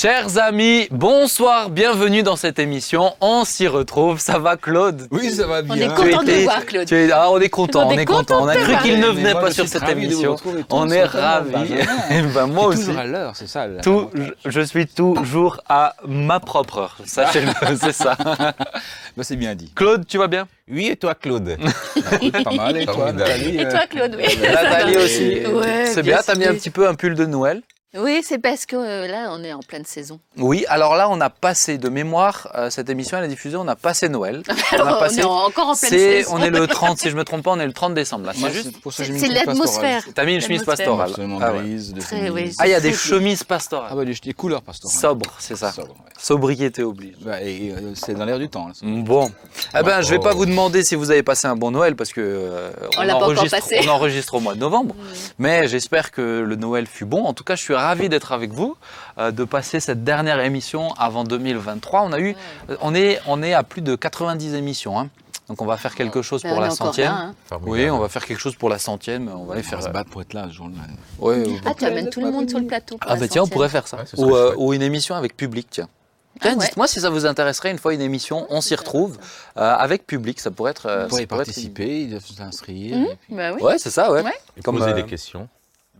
Chers amis, bonsoir, bienvenue dans cette émission. On s'y retrouve. Ça va, Claude? Oui, ça va bien. On est content de voir, Claude. tu es- ah, on est content, On est est content. On a cru qu'il ne venait pas sur cette émission. On est ravis. Ben, moi aussi. Toujours à l'heure, c'est ça. Tout, je, je suis toujours à ma propre heure. Sachez-le, c'est ça. Bah, c'est bien dit. Claude, tu vas bien? Oui, et toi, Claude? Pas mal. Et toi. Nathalie Et euh, toi, Claude, oui. Nathalie aussi. Ouais, c'est bien, t'as mis un petit peu un pull de Noël? Oui, c'est parce que euh, là, on est en pleine saison. Oui, alors là, on a passé de mémoire, euh, cette émission, elle est diffusée, on a passé Noël. Alors, on a on passé. est en- encore en pleine C'est, saison. on est le 30, si je me trompe pas, on est le 30 décembre là. moi, C'est juste. pour ça que j'ai mis C'est une chemise l'atmosphère. pastorale. T'as mis une chemise pastorale. Absolument Ah, ouais. Très, oui. Ah, il y a des chemises Ah pastorales. bah, des, des couleurs pastorales. Sobre, c'est ça. Sobre, ouais. Sobriété oblige. Bah, et euh, c'est dans l'air du temps. là, ça. Bon, eh ben, je vais Oh. pas vous demander si vous avez passé un bon Noël parce que euh, On l'a pas encore enregistre, passé. on enregistre au mois de novembre. Mais j'espère que le Noël fut bon. En tout cas, je suis ravi d'être avec vous, euh, de passer cette dernière émission avant 2023. On a eu, euh, on est, on est à plus de 90 émissions. hein. Donc on va faire quelque chose Ben, pour on est la centième. là, hein. Oui, on va faire quelque chose pour la centième. On va aller On faire. va se battre pour être là ce jour-là. Ouais, ouais. Ah, tu amènes tout le monde sur le plateau. pour Ah bah tiens, on pourrait faire ça. Ouais, ou, euh, ou une émission avec public, tiens. Ah Tiens, ouais. dites-moi si ça vous intéresserait une fois une émission, on s'y retrouve euh, avec public, ça pourrait être. euh, Vous ça pourrait être- participer, il faut s'inscrire. Hum, et puis- Bah oui. Ouais, c'est ça, ouais. Ouais. Et Comme, poser euh, des questions.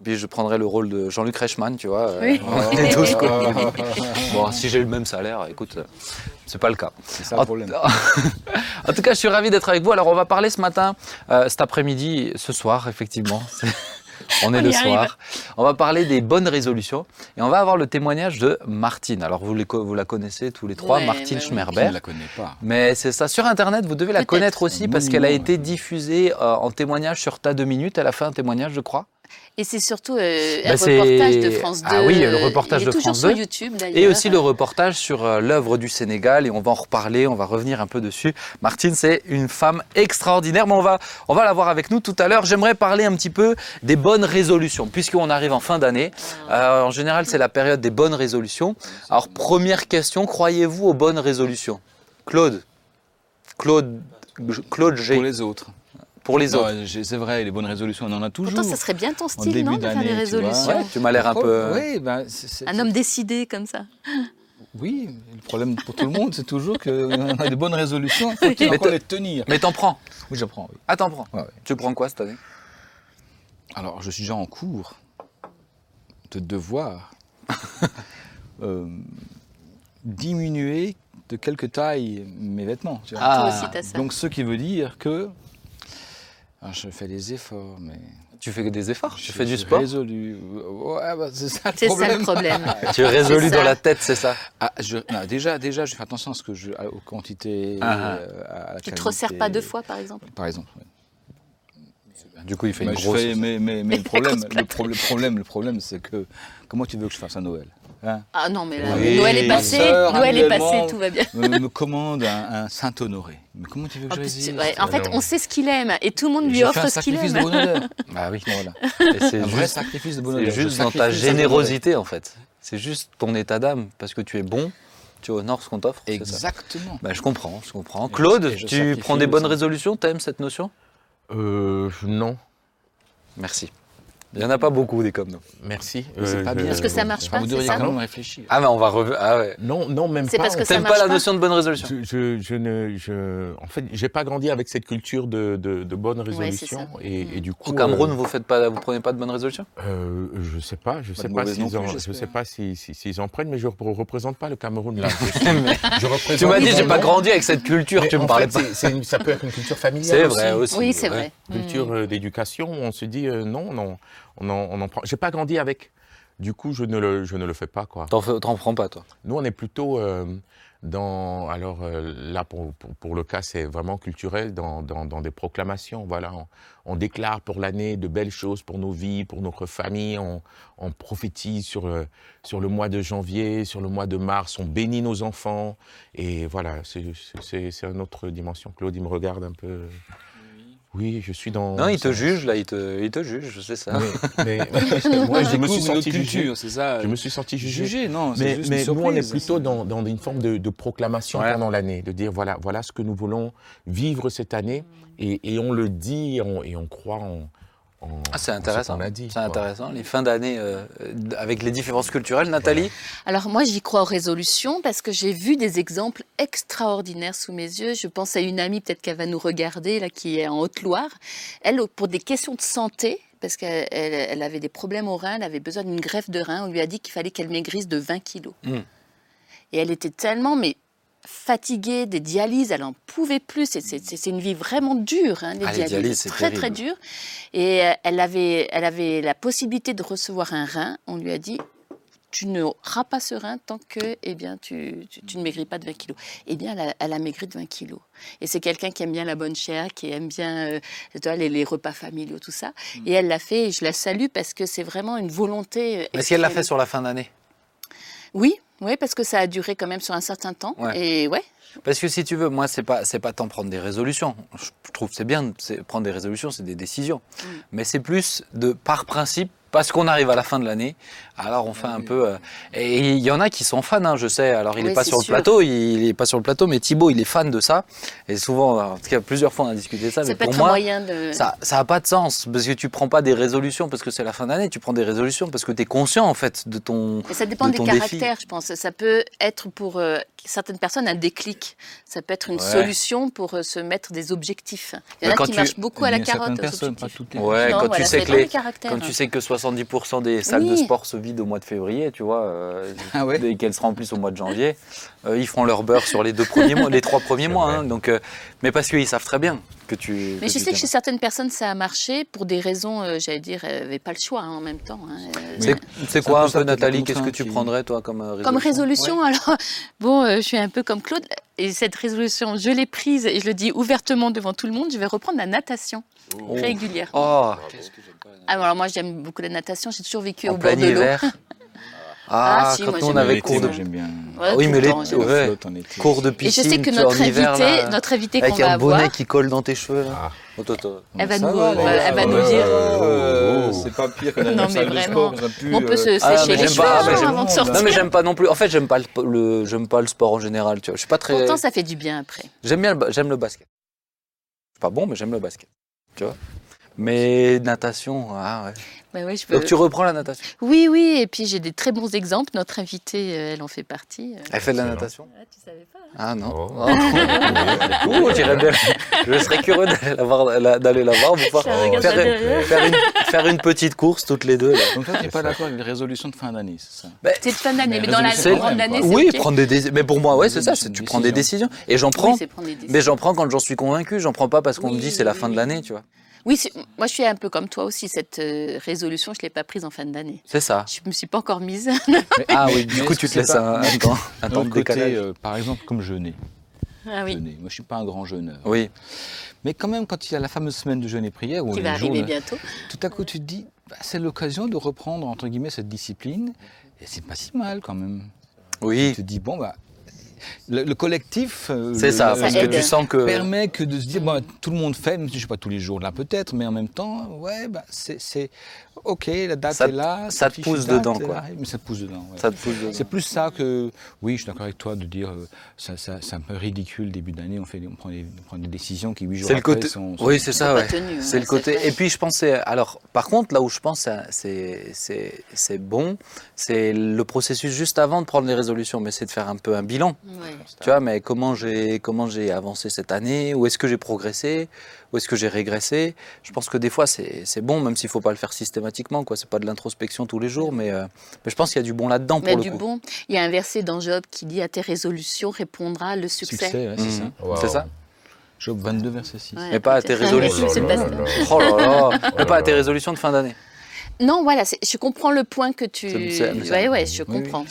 Puis je prendrais le rôle de Jean-Luc Reichmann, tu vois. euh, Oui. on est tous, quoi. Bon, si j'ai le même salaire, écoute, euh, c'est pas le cas. C'est ça le problème. En tout cas, je suis ravi d'être avec vous. Alors, on va parler ce matin, euh, cet après-midi, ce soir, effectivement. On est On le arrive. soir. On va parler des bonnes résolutions et on va avoir le témoignage de Martine. Alors, vous, les la connaissez tous les trois, Ouais, Martine bah oui. Qui ne Schmerber. la connaît pas Mais c'est ça. Sur Internet, vous devez la connaître aussi parce qu'elle a été diffusée euh, en témoignage sur Tas de minutes. Elle a fait un témoignage, je crois. Et c'est surtout euh, Bah, un reportage de France 2. Ah oui, le reportage il est de toujours France sur 2. YouTube d'ailleurs. Et aussi le reportage sur euh, l'œuvre du Sénégal, et on va en reparler, on va revenir un peu dessus. Martine, c'est une femme extraordinaire, mais on va, on va la voir avec nous tout à l'heure. J'aimerais parler un petit peu des bonnes résolutions, puisqu'on arrive en fin d'année. Euh, en général, c'est la période des bonnes résolutions. Alors, première question, croyez-vous aux bonnes résolutions? Claude Claude, Claude G. pour les autres. Pour les Non, autres. C'est vrai, les bonnes résolutions, on en a toujours. Pourtant, ça serait bien ton style, non, de faire des tu résolutions. Ouais, tu m'as l'air un peu... Oui, ben, c'est- c'est- Un homme décidé comme ça. Oui, le problème pour tout le monde, c'est toujours qu'on a des bonnes résolutions, Mais encore te- les tenir Mais t'en prends Oui, je prends, oui. Ah, t'en prends Ouais, ouais. Tu prends quoi cette année? Alors, je suis déjà en cours de devoir euh, diminuer de quelques tailles mes vêtements. tu vois. Ah, Toi aussi, t'as ça. Donc, ce qui veut dire que alors, je fais des efforts, mais Tu fais des efforts je Tu fais du sport résolu. Ouais, bah, c'est ça le C'est ça problème. le problème. Tu es résolu dans la tête, c'est ça Ah, je- non, déjà, déjà, je fais attention à ce que je, à- aux quantités, Ah, euh, à la Tu te qualité. resserres pas deux fois, par exemple? Par exemple. oui. Du coup, il fait Bah, une je grosse. fais- mais, mais, mais Mais le problème, le, plate. pro- le problème, le problème, c'est que comment tu veux que je fasse à Noël hein? Ah non, mais là, Oui, Noël est passé, Noël est passé, tout va bien. me, me commande un, un Saint-Honoré. Mais comment tu veux que En, je résiste ouais, en fait, non. on sait ce qu'il aime et tout le monde lui offre un ce qu'il aime. de. Bah oui. Voilà. Et c'est Un vrai juste, sacrifice de c'est bonheur. Je juste dans ta générosité, en fait. C'est juste ton état d'âme. Parce que tu es bon, tu honores ce qu'on t'offre. c'est ça. Exactement. Bah, je comprends, je comprends. Claude, je- tu prends des bonnes résolutions? T'aimes cette notion? Euh, non, Merci. Il n'y en a pas beaucoup des comme nous. merci. C'est Euh, pas bien. Parce que ça marche pas, vous c'est devriez quand même réfléchir. Ah, mais on va revenir. Ah ouais. Non, non, même C'est pas. parce que ça marche pas la pas notion de bonne résolution Je, je, je ne, je, en fait, j'ai pas grandi avec cette culture de, de, de bonnes c'est résolutions ça. et, et du coup. Au Cameroun, euh, vous faites pas, vous prenez pas de bonnes résolutions euh, je sais pas, je sais pas s'ils en, plus, je sais pas si- si- s'ils en prennent, mais je ne représente pas le Cameroun là. je représente. Tu m'as dit, j'ai pas grandi avec cette culture. Tu me en parlais fait, pas. c'est- c'est ça peut être une culture familiale. C'est vrai aussi. Oui, c'est vrai. culture Mm. euh, d'éducation, on se dit euh, non, non, on en, on en prend. J'ai pas grandi avec. Du coup, je ne le, je ne le fais pas quoi. T'en prends pas, toi. Nous, on est plutôt euh, dans. Alors euh, là, pour, pour, pour le cas, c'est vraiment culturel, dans, dans, dans des proclamations. Voilà, on, on déclare pour l'année de belles choses pour nos vies, pour notre famille. On, on prophétise sur, euh, sur le mois de janvier, sur le mois de mars. On bénit nos enfants. Et voilà, c'est c'est- c'est une autre dimension. Claude, il me regarde un peu. Oui, je suis dans. Non, il te juge, là, il te, il te juge, je sais ça. Oui, mais, moi, je me suis senti jugé. culture, c'est ça. Je me suis senti jugé. jugé, non, c'est Mais, juste mais une nous, on est plutôt dans, dans une forme de, de proclamation Ouais. pendant l'année, de dire voilà, voilà ce que nous voulons vivre cette année, et, et on le dit, et on, et on croit en, en- Ah, c'est ce intéressant. dit, C'est intéressant. Les fins d'année euh, avec les différences culturelles, Nathalie. Alors moi, j'y crois aux résolutions parce que j'ai vu des exemples extraordinaires sous mes yeux. Je pense à une amie, peut-être qu'elle va nous regarder, là, qui est en Haute-Loire. Elle, pour des questions de santé, parce qu'elle elle- elle avait des problèmes au rein, elle avait besoin d'une greffe de rein, on lui a dit qu'il fallait qu'elle maigrisse de 20 kilos. Mm. Et elle était tellement, mais fatiguée des dialyses, elle en pouvait plus. C'est- une vie vraiment dure, hein, les, Ah, les dialyses, très très terrible. dur. Et euh, elle avait, elle avait la possibilité de recevoir un rein. On lui a dit, tu n'auras pas ce rein tant que eh bien, tu, tu, tu ne maigris pas de 20 kilos. Eh bien, elle a, elle a maigri de 20 kilos. Et c'est quelqu'un qui aime bien la bonne chair, qui aime bien euh, les, les repas familiaux, tout ça. Mm. Et elle l'a fait, et je la salue parce que c'est vraiment une volonté. euh, Est-ce qu'elle l'a fait sur la fin d'année? Oui, oui, parce que ça a duré quand même sur un certain temps. Ouais. Et ouais, Parce que si tu veux, moi, c'est pas, c'est pas tant prendre des résolutions. Je trouve que c'est bien, c'est- prendre des résolutions, c'est des décisions. Mm. Mais c'est plus de par principe, parce qu'on arrive à la fin de l'année, alors on fait un peu. euh, et il y en a qui sont fans, hein, je sais. Alors il Oui, n'est pas sur le plateau, il est pas sur le plateau, mais Thibaut, il est fan de ça. Et souvent, en tout cas, plusieurs fois, on a discuté de ça. ça mais peut pour être moi, un moyen de. ça ça a pas de sens parce que tu prends pas des résolutions parce que c'est la fin d'année, tu prends des résolutions parce que tu es conscient en fait de ton Mais ça dépend de des ton défi. caractères, je pense. Ça peut être pour euh, certaines personnes un déclic. Ça peut être une Ouais. solution pour euh, se mettre des objectifs. Il y en a qui tu- marchent beaucoup à la carotte. personnes, pas toutes les Ouais, Non, quand voilà, tu sais que dépend les des caractères. quand tu sais que 70% des salles de sport se vident au mois de février, tu vois, euh, Ah ouais. et qu'elles se remplissent au mois de janvier, euh, ils feront leur beurre sur les deux premiers mois, les trois premiers mois. hein, donc, euh, mais parce qu'ils savent très bien que tu. Mais je tu sais que chez certaines personnes, ça a marché pour des raisons, euh, j'allais dire, elles n'avaient pas le choix hein, en même temps. hein. Euh, C'est quoi un peu Nathalie Qu'est-ce que tu prendrais, toi, comme euh, résolution Comme résolution, alors, bon, euh, je suis un peu comme Claude, et cette résolution, je l'ai prise, et je le dis ouvertement devant tout le monde, je vais reprendre la natation Oh. régulière. Oh, Ah, alors moi, j'aime beaucoup la natation, j'ai toujours vécu en au bord de l'eau. Ah, Ah, si, quand moi, nous, on avait cours de, moi, j'aime bien. Ouais, oui, mais le les- temps, ouais. Flotte cours de Et je piscine. sais que notre en hiver, invité, là, notre invité qu'on avec va un bonnet avoir, qui colle dans tes cheveux. Là. Ah. Elle va nous, va, les gars, elle va nous dire. euh. C'est pas pire que la Non, mais salle de vraiment. sport. on peut se euh, Ah, sécher les cheveux ah, avant de sortir. Non mais j'aime pas non plus. En fait, j'aime pas le, le- j'aime pas le sport en général. Tu vois, je suis pas très. Pourtant, ça fait du bien après. J'aime bien, j'aime le basket. Je suis pas bon, mais j'aime le basket. Tu vois. Mais natation, ah ouais. Ouais, ouais, je peux- Donc tu reprends la natation. Oui, oui, et puis j'ai des très bons exemples. Notre invitée, euh, elle en fait partie. euh. Elle fait de la natation. Ah, tu savais pas Ah non. Oh. Oh. Ouh, j'irais bien. Je serais curieux d'aller la voir, d'aller la regarde Faire, une, faire une petite course toutes les deux. là. Donc toi, tu n'es pas d'accord avec les résolutions de fin d'année, c'est ça? C'est de fin d'année, Mais mais dans la grande année, Oui, prendre des décisions. Mais pour moi, ouais, c'est ça. Tu prends des décision. décisions. Et j'en prends. Oui, mais j'en prends quand j'en suis convaincu. J'en prends pas parce qu'on me dit c'est la oui, fin de l'année, tu vois. Oui, moi je suis un peu comme toi aussi. Cette euh, résolution, je ne l'ai pas prise en fin d'année. C'est ça. Je ne me suis pas encore mise. Mais- Ah oui, du coup, tu te laisses pas- un, un temps, un temps de côté, décalage. euh, par exemple, comme jeûner. ah oui, Jeûner. Moi, je suis pas un grand jeûneur. Oui. Mais quand même, quand il y a la fameuse semaine de jeûne et prière, ou qui va arriver de- bientôt. tout à coup, tu te dis, bah, c'est l'occasion de reprendre, entre guillemets, cette discipline. Et c'est pas si mal, quand même. Oui, Tu te dis, bon, bah, le, le collectif. euh, c'est ça. Parce que tu sens que. permet que de se dire, bon, tout le monde fait, même si je ne suis pas tous les jours là peut-être, mais en même temps, ouais, bah, c'est, ok, la date Ça est là. ça te pousse date dedans, quoi. là, mais ça te pousse dedans. ouais. Ça te pousse dedans. C'est plus ça que, oui, je suis d'accord avec toi de dire, euh, ça, ça- c'est un peu ridicule début d'année, on, fait, on, prend des, on prend des décisions qui huit jours après côté. sont, sont- Oui, c'est ça. Ouais. C'est le côté. Et puis je pensais. Alors, par contre, là où je pense, ça- c'est c'est c'est bon, c'est le processus juste avant de prendre les résolutions, mais c'est de faire un peu un bilan. Ouais. Tu vois, mais comment j'ai comment j'ai avancé cette année? Où est-ce que j'ai progressé? Où est-ce que j'ai régressé? Je pense que des fois c'est c'est bon, même s'il faut pas le faire systématiquement. quoi. C'est pas de l'introspection tous les jours, mais, euh, mais je pense qu'il y a du bon là-dedans pour le du coup. bon, il y a un verset dans Job qui dit à tes résolutions répondra le succès. Succès, ouais, c'est ça. Wow. C'est ça Job 22, verset 6. Ouais, Mais pas à tes résolutions. Ça. Oh là là Oh Mais pas à tes résolutions de fin d'année. Non, voilà, c'est- je comprends le point que tu. C'est- Ouais, je Oui, oui. comprends.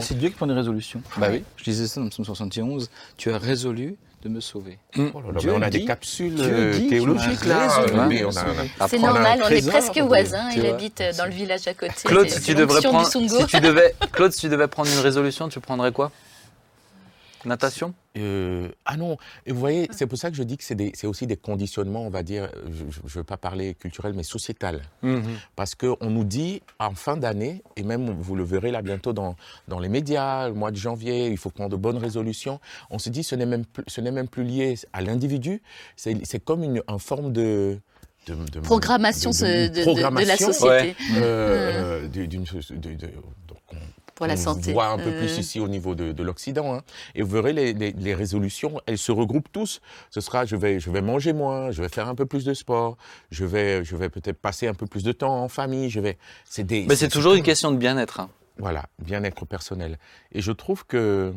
C'est Dieu qui prend des résolutions. Bah oui. Je disais ça dans le psaume 71, tu as résolu de me sauver. Oh là là, Dieu mais on a dit- des capsules Dieu euh, théologiques là. Oui. C'est normal, on est presque voisins. Il habite dans le village à côté. Claude, si tu devrais prendre, du Sungo. si tu devais, Claude, si tu devais prendre une résolution, tu prendrais quoi? Natation? Euh, ah non, et vous voyez, c'est pour ça que je dis que c'est des- c'est aussi des conditionnements, on va dire, je ne veux pas parler culturel, mais sociétal. Parce qu'on nous dit en fin d'année, et même vous le verrez là bientôt dans, dans les médias, le mois de janvier, il faut prendre de bonnes résolutions. On se dit ce n'est même, plus- ce n'est même plus lié à l'individu, c'est c'est comme une, une forme de, de, de- Programmation de- ce- de- de, de- de la société euh, euh, pour la on santé. voit un peu Euh, plus ici au niveau de, de l'Occident. hein. Et vous verrez, les, les- les résolutions, elles se regroupent tous. Ce sera, je vais, je vais manger moins, je vais faire un peu plus de sport, je vais, je vais peut-être passer un peu plus de temps en famille. Je vais, c'est des, Mais c'est toujours une question de bien-être. hein. Voilà, bien-être personnel. Et je trouve que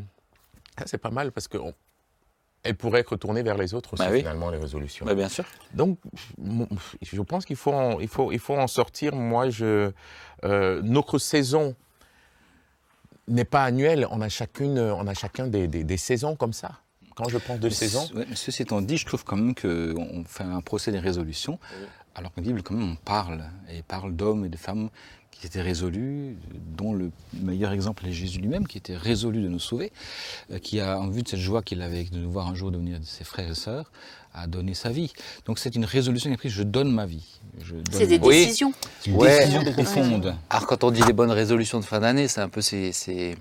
ça, c'est pas mal parce que on- elles pourraient être tournées vers les autres aussi, Bah oui. finalement, les résolutions. Bah, bien sûr. Donc, je pense qu'il faut, en- il faut, il faut en sortir. Moi, je, euh, notre saison n'est pas annuelle. On a, chacune, on a chacun des, des- des saisons comme ça. Quand je pense de saison, ouais, ceci étant dit, je trouve quand même qu'on fait un procès des résolutions, alors qu'en Bible, quand même, on parle, et parle d'hommes et de femmes qui étaient résolus, dont le meilleur exemple est Jésus lui-même, qui était résolu de nous sauver, euh, qui a, en vue de cette joie qu'il avait de nous voir un jour devenir ses frères et sœurs, a donné sa vie. Donc c'est une résolution qu'il a prise, je donne ma vie. Je donne C'est des. Oui. décisions. C'est une Ouais. décision profonde. Alors quand on dit les bonnes résolutions de fin d'année, c'est un peu ces, ces-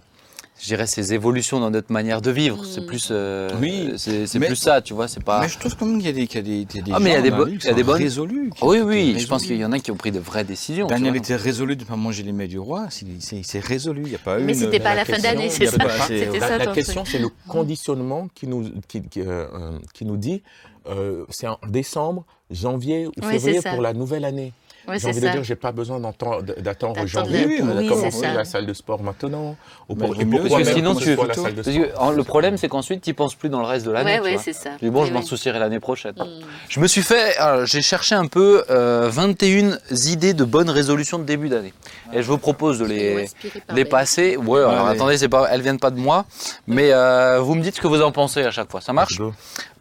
je dirais ces évolutions dans notre manière de vivre. C'est plus, euh, Oui, c'est c'est plus ça, tu vois. C'est pas. Mais je trouve quand même qu'il y a des, qu'il y a des, y Ah, mais il y a des la bo- il y a des bonnes- résolus. qui oui, oui. Je pense qu'il y en a qui ont pris de vraies décisions. Daniel était résolu de ne pas manger les mets du roi, il s'est- il s'est résolu, il n'y a pas eu Mais une- c'était pas à la fin question, d'année, c'est y ça. pas- C'était la, ça la question, c'est le conditionnement qui nous, qui, qui, euh, euh, qui nous dit, euh, c'est en décembre, janvier ou Oui, février pour la nouvelle année. Ouais, J'ai envie de ça. dire, j'ai pas besoin d'attendre janvier le- pour oui, commencer la salle de sport maintenant. Ou pour, et mieux, parce que sinon, tu- la salle de Parce sport que, en- le problème, c'est qu'ensuite, tu penses plus dans le reste de l'année. Vois. c'est ça. Bon, Oui, je m'en oui. soucierai l'année prochaine. Mm. Je me suis fait, alors, j'ai cherché un peu euh, 21 idées de bonnes résolutions de début d'année. Et je vous propose de les, passer. Ouais, alors Allez. attendez, pas, elles viennent pas de moi, mais euh, vous me dites ce que vous en pensez à chaque fois. Ça marche?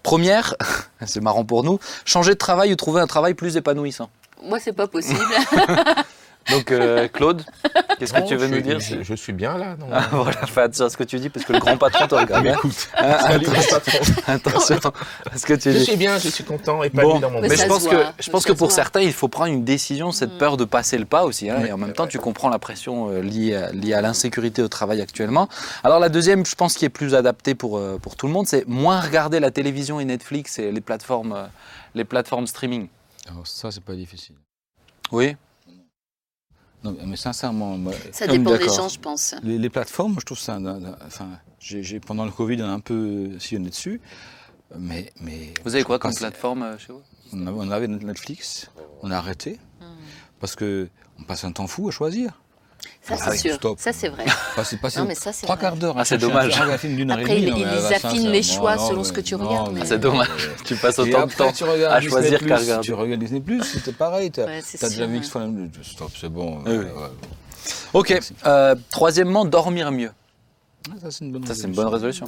Première, c'est marrant pour nous, changer de travail ou trouver un travail plus épanouissant. Moi, c'est pas possible. Donc euh, Claude, qu'est-ce que tu veux je nous dire je, je suis bien là. non Ah, Voilà, fais attention à ce que tu dis parce que le grand patron te regarde. hein. Ah, attention à ce que tu Je dis. suis bien, je suis content, épanoui Bon, dans mon Mais Mais je se pense voit, que je pense se que pour voit. certains, il faut prendre une décision, cette Mm. peur de passer le pas aussi. hein, Oui, et en même temps, vrai. tu comprends la pression euh, liée, à, liée à l'insécurité au travail actuellement. Alors la deuxième, je pense, qui est plus adaptée pour euh, pour tout le monde, c'est moins regarder la télévision et Netflix et les plateformes euh, les plateformes streaming. Alors ça, c'est pas difficile. Oui. Non, mais sincèrement, moi, Ça dépend des gens, je pense. les, les plateformes, je trouve ça. un- un- Enfin, j'ai, pendant le Covid, on a un peu sillonné dessus. Mais, mais Vous avez quoi comme plateforme euh, chez vous on avait, on avait Netflix, on a arrêté Mm. parce que on passe un temps fou à choisir. Ça, Ah c'est oui, sûr. stop. Ça, c'est vrai. Passer, passer Non, mais ça, c'est trois quarts d'heure. Ah, c'est dommage. un film d'une heure et Après, demie, ils- non, ils mais, ah, affinent ça, les choix non, selon ce que tu non, regardes, mais- mais- C'est dommage. Tu passes autant de temps tu regardes à Disney+, choisir qu'à regarder. Tu regardes Disney+, c'était pareil. T'as Ouais, c'est t'as déjà vu ouais. X Stop, c'est bon. Ouais. Ok. Euh, troisièmement, dormir mieux. Ah, Ça, c'est une bonne résolution.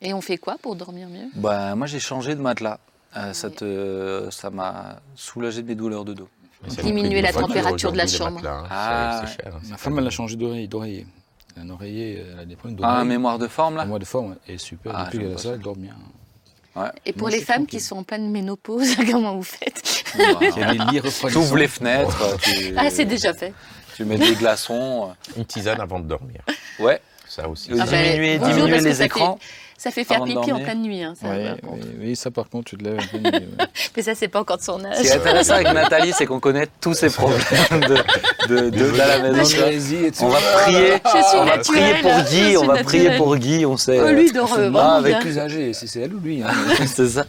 Et on fait quoi pour dormir mieux? Bah, moi, j'ai changé de matelas. Euh, ça te, ça m'a soulagé de mes douleurs de dos. Diminuer la température de la chambre. matelas, hein. Ah, cher, hein, Ma femme, elle a changé d'oreiller. d'oreiller. Un oreiller, elle a des problèmes Ah, un d'oreiller. mémoire de forme là. Un mois de forme, et super. Ah, Depuis qu'elle ça, elle dort bien. Et pour Moi, les femmes tranquille. qui sont en pleine ménopause, comment vous faites Il y a des lits refroidissants. Tu ouvres les fenêtres, tu, Ah, c'est déjà fait. tu mets des glaçons. Une tisane avant de dormir. Ouais, Ça aussi. Ah, diminuer, bonjour, les écrans. Ça fait faire pipi en pleine nuit. hein, ça, Oui, oui, oui, ça par contre, tu te lèves. un peu, mais, ouais. Mais ça, c'est pas encore de son Ce âge. qui est intéressant avec Nathalie, c'est qu'on connaît tous ses problèmes de, de, de, de la maison. On va prier, Je suis on va prier pour je Guy, suis on va prier pour Guy, on sait. Oh, lui, euh, vraiment moment avec plus âgé, c'est c'est elle ou lui. hein. c'est ça.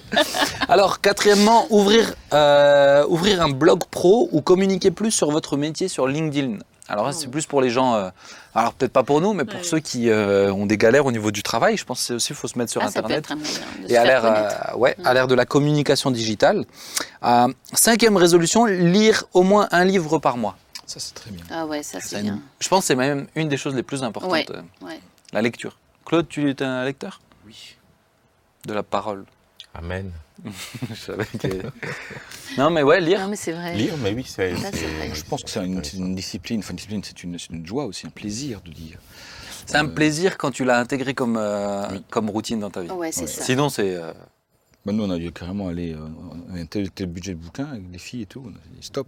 Alors, quatrièmement, ouvrir, euh, ouvrir un blog pro ou communiquer plus sur votre métier sur LinkedIn. Alors là, c'est plus pour les gens, euh, alors peut-être pas pour nous, mais pour Ouais. ceux qui euh, ont des galères au niveau du travail. Je pense que c'est aussi, il faut se mettre sur Ah, ça peut Internet. être un moyen de se Et à l'ère, euh, ouais, à l'ère de la communication digitale. Euh, cinquième résolution, lire au moins un livre par mois. Ça, c'est très bien. Ah ouais, ça, c'est bien. Je pense que c'est même une des choses les plus importantes, Ouais. euh, Ouais. la lecture. Claude, tu es un lecteur? Oui. De la parole. Amen. Je savais que- non, mais ouais, lire. Non, mais c'est vrai. Lire, mais oui, c'est. Je pense que c'est une, une discipline. Enfin, une discipline, c'est une, c'est une joie aussi, un plaisir de lire. C'est un plaisir quand tu l'as intégré comme, euh, Oui. comme routine dans ta vie. Ouais, c'est Ouais. ça. Sinon, c'est. euh, Bah, nous, on a dû carrément aller. euh, on a un tel, tel budget de bouquins avec les filles et tout. On a dit stop.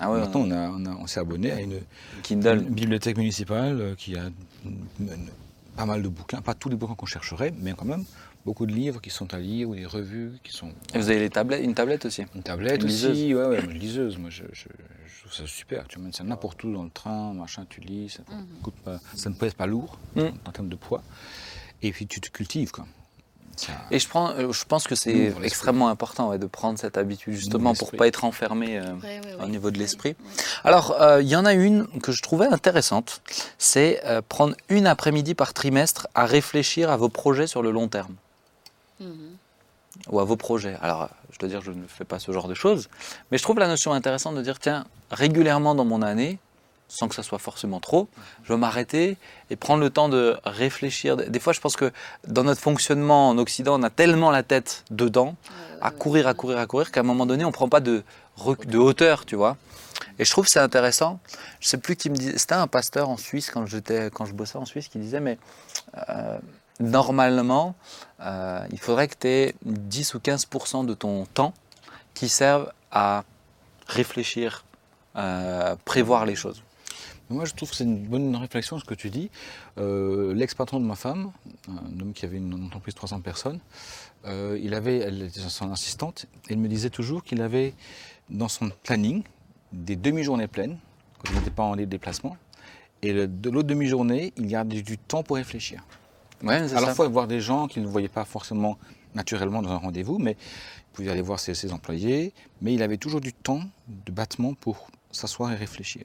Ah ouais, Maintenant, on, a, on, a- on s'est abonné à une, Kindle. une bibliothèque municipale euh, qui a une- une- pas mal de bouquins. Pas tous les bouquins qu'on chercherait, mais quand même beaucoup de livres qui sont à lire ou des revues qui sont. Et vous avez les tablettes, une tablette aussi Une tablette Une aussi, ouais, ouais, une liseuse. Moi, je, je- je trouve ça super. Tu mènes ça n'importe où dans le train, machin, tu lis, ça, te coûte pas, ça ne pèse pas lourd Mm. en termes de poids. Et puis tu te cultives, quoi. Ça- Et je, prends, euh, je pense que c'est extrêmement important ouais, de prendre cette habitude justement pour pas être enfermé euh, Ouais, ouais, au niveau de Oui, l'esprit. oui. Alors, euh, il y en a une que je trouvais intéressante, c'est euh, prendre une après-midi par trimestre à réfléchir à vos projets sur le long terme Mhm. ou à vos projets. Alors, je dois dire, je ne fais pas ce genre de choses, mais je trouve la notion intéressante de dire, tiens, régulièrement dans mon année, sans que ça soit forcément trop, je vais m'arrêter et prendre le temps de réfléchir. Des fois, je pense que dans notre fonctionnement en Occident, on a tellement la tête dedans, à courir, à courir, à courir, qu'à un moment donné, on ne prend pas de, de hauteur, tu vois. Et je trouve c'est intéressant. Je sais plus qui me disait, c'était un pasteur en Suisse quand j'étais, quand je bossais en Suisse, qui disait, mais euh, normalement, euh, il faudrait que tu aies 10 ou 15% de ton temps qui servent à réfléchir, euh, prévoir les choses. Moi, je trouve que c'est une bonne réflexion ce que tu dis. Euh, L'ex-patron de ma femme, un homme qui avait une entreprise de 300 personnes, il avait, elle était son assistante, et il me disait toujours qu'il avait dans son planning des demi-journées pleines, quand il n'était pas en déplacement, et de l'autre demi-journée, il gardait du temps pour réfléchir. Ouais, c'est À la ça. fois voir des gens qu'il ne voyait pas forcément naturellement dans un rendez-vous, mais il pouvait aller voir ses, ses employés, mais il avait toujours du temps de battement pour s'asseoir et réfléchir.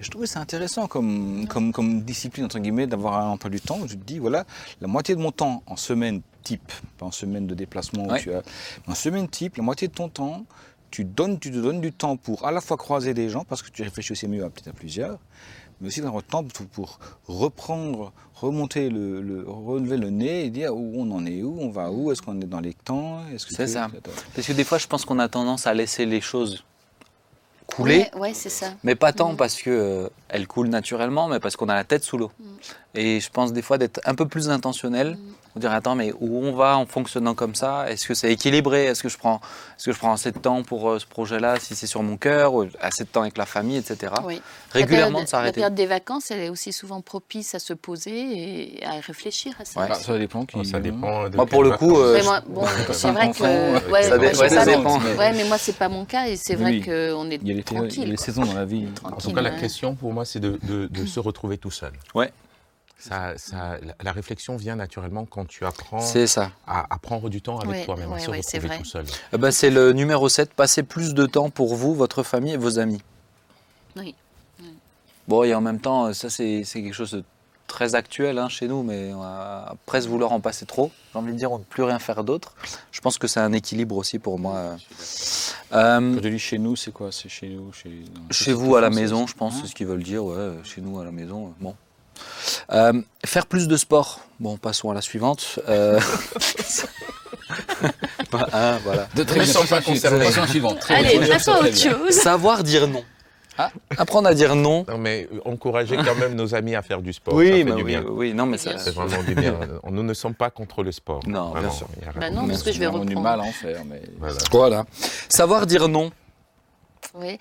Et je trouvais ça intéressant comme, comme, comme discipline, entre guillemets, d'avoir un emploi du temps. où Je te dis, voilà, la moitié de mon temps en semaine type, pas en semaine de déplacement, où Ouais. tu as, mais en semaine type, la moitié de ton temps, tu, donnes, tu te donnes du temps pour à la fois croiser des gens, parce que tu réfléchis aussi mieux à peut-être à plusieurs, mais aussi d'avoir le temps pour, reprendre, remonter le, le- relever le nez et dire où on en est, où on va où, est-ce qu'on est dans les temps, est-ce que C'est tu- ça. Parce que des fois, je pense qu'on a tendance à laisser les choses couler. Ouais, ouais, c'est ça. Mais pas tant Mhm. parce que euh, elle coule naturellement, mais parce qu'on a la tête sous l'eau. Et je pense des fois d'être un peu plus intentionnel, de dire attends mais où on va en fonctionnant comme ça? Est-ce que c'est équilibré? Est-ce que je prends, est-ce que je prends assez de temps pour euh, ce projet-là si c'est sur mon cœur ou assez de temps avec la famille, etc. Oui. Régulièrement période, de s'arrêter. La période des vacances, elle est aussi souvent propice à se poser et à réfléchir à ça. Ouais. Ah, ça dépend. Qui, Ça dépend. de Moi, pour le coup, euh, Mais je- moi, bon, c'est vrai que. euh, Ouais, ça ouais, dépend. Ouais, mais moi, c'est pas mon cas et c'est Oui, vrai oui. qu'on est Il y a les, il y a tranquille. les saisons dans la vie. En tout cas, la question pour moi, c'est de, de- de se retrouver tout seul. Ouais. Ça, ça, la, la réflexion vient naturellement quand tu apprends C'est ça. à, à prendre du temps avec Ouais, toi-même, à ouais, se retrouver tout seul. Eh ben, c'est le numéro 7, passer plus de temps pour vous, votre famille et vos amis. Oui. Bon, et en même temps, ça c'est c'est quelque chose de très actuel hein, chez nous, mais on va presque vouloir en passer trop. J'ai envie de dire, on ne peut plus rien faire d'autre. Je pense que c'est un équilibre aussi pour moi. euh. Euh, Quand tu dis chez nous, c'est quoi? C'est chez nous chez, vous à la maison, je pense, Hein? c'est ce qu'ils veulent dire. Ouais, chez nous à la maison, bon. Euh, faire plus de sport. Bon, passons à la suivante. Euh, hein, voilà. De pas concernés. Question suivante. Très Allez, bien. passons à Très autre bien. chose. Savoir dire non. Ah. Apprendre à dire non. Non, mais euh, encourager quand même nos amis à faire du sport. ça Oui, fait bah du oui, bien. oui, non, mais Bien ça. C'est vraiment du bien. Nous ne sommes pas contre le sport. Non, bien Vraiment, sûr. il y a Bah non, parce que je vais On a du reprendre. mal à en faire, mais Voilà. Voilà. Savoir dire non. Oui.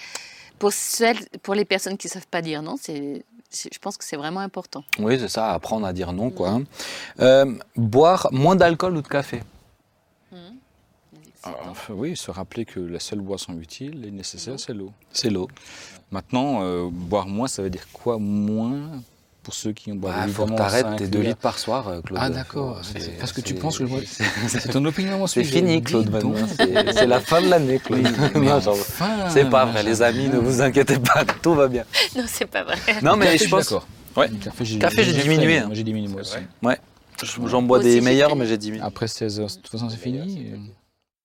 Pour, celles, pour les personnes qui ne savent pas dire non, c'est- je pense que c'est vraiment important. Oui, c'est ça, apprendre à dire non, quoi. hein. Euh, boire moins d'alcool ou de café? Ah, enfin, oui, se rappeler que la seule boisson utile et nécessaire, c'est l'eau. C'est l'eau. Maintenant, euh, boire moins, ça veut dire quoi moins? Pour ceux qui ont boivent Il faut que évidemment tu arrêtes cinq tes 2 litres. par soir, euh, Claude. Ah d'accord, c'est parce que tu penses que c'est- c'est ton opinion C'est fini, Claude. C'est la fin de l'année, Claude. Enfin, C'est pas vrai, les amis, ne vous inquiétez pas, tout va bien. Non, c'est pas vrai. Non, mais je suis pense. d'accord. Ouais. Café, j'ai diminué, Moi, hein. j'ai diminué moi aussi. J'en bois des meilleurs, mais j'ai diminué. Après 16 heures, de toute façon, c'est fini.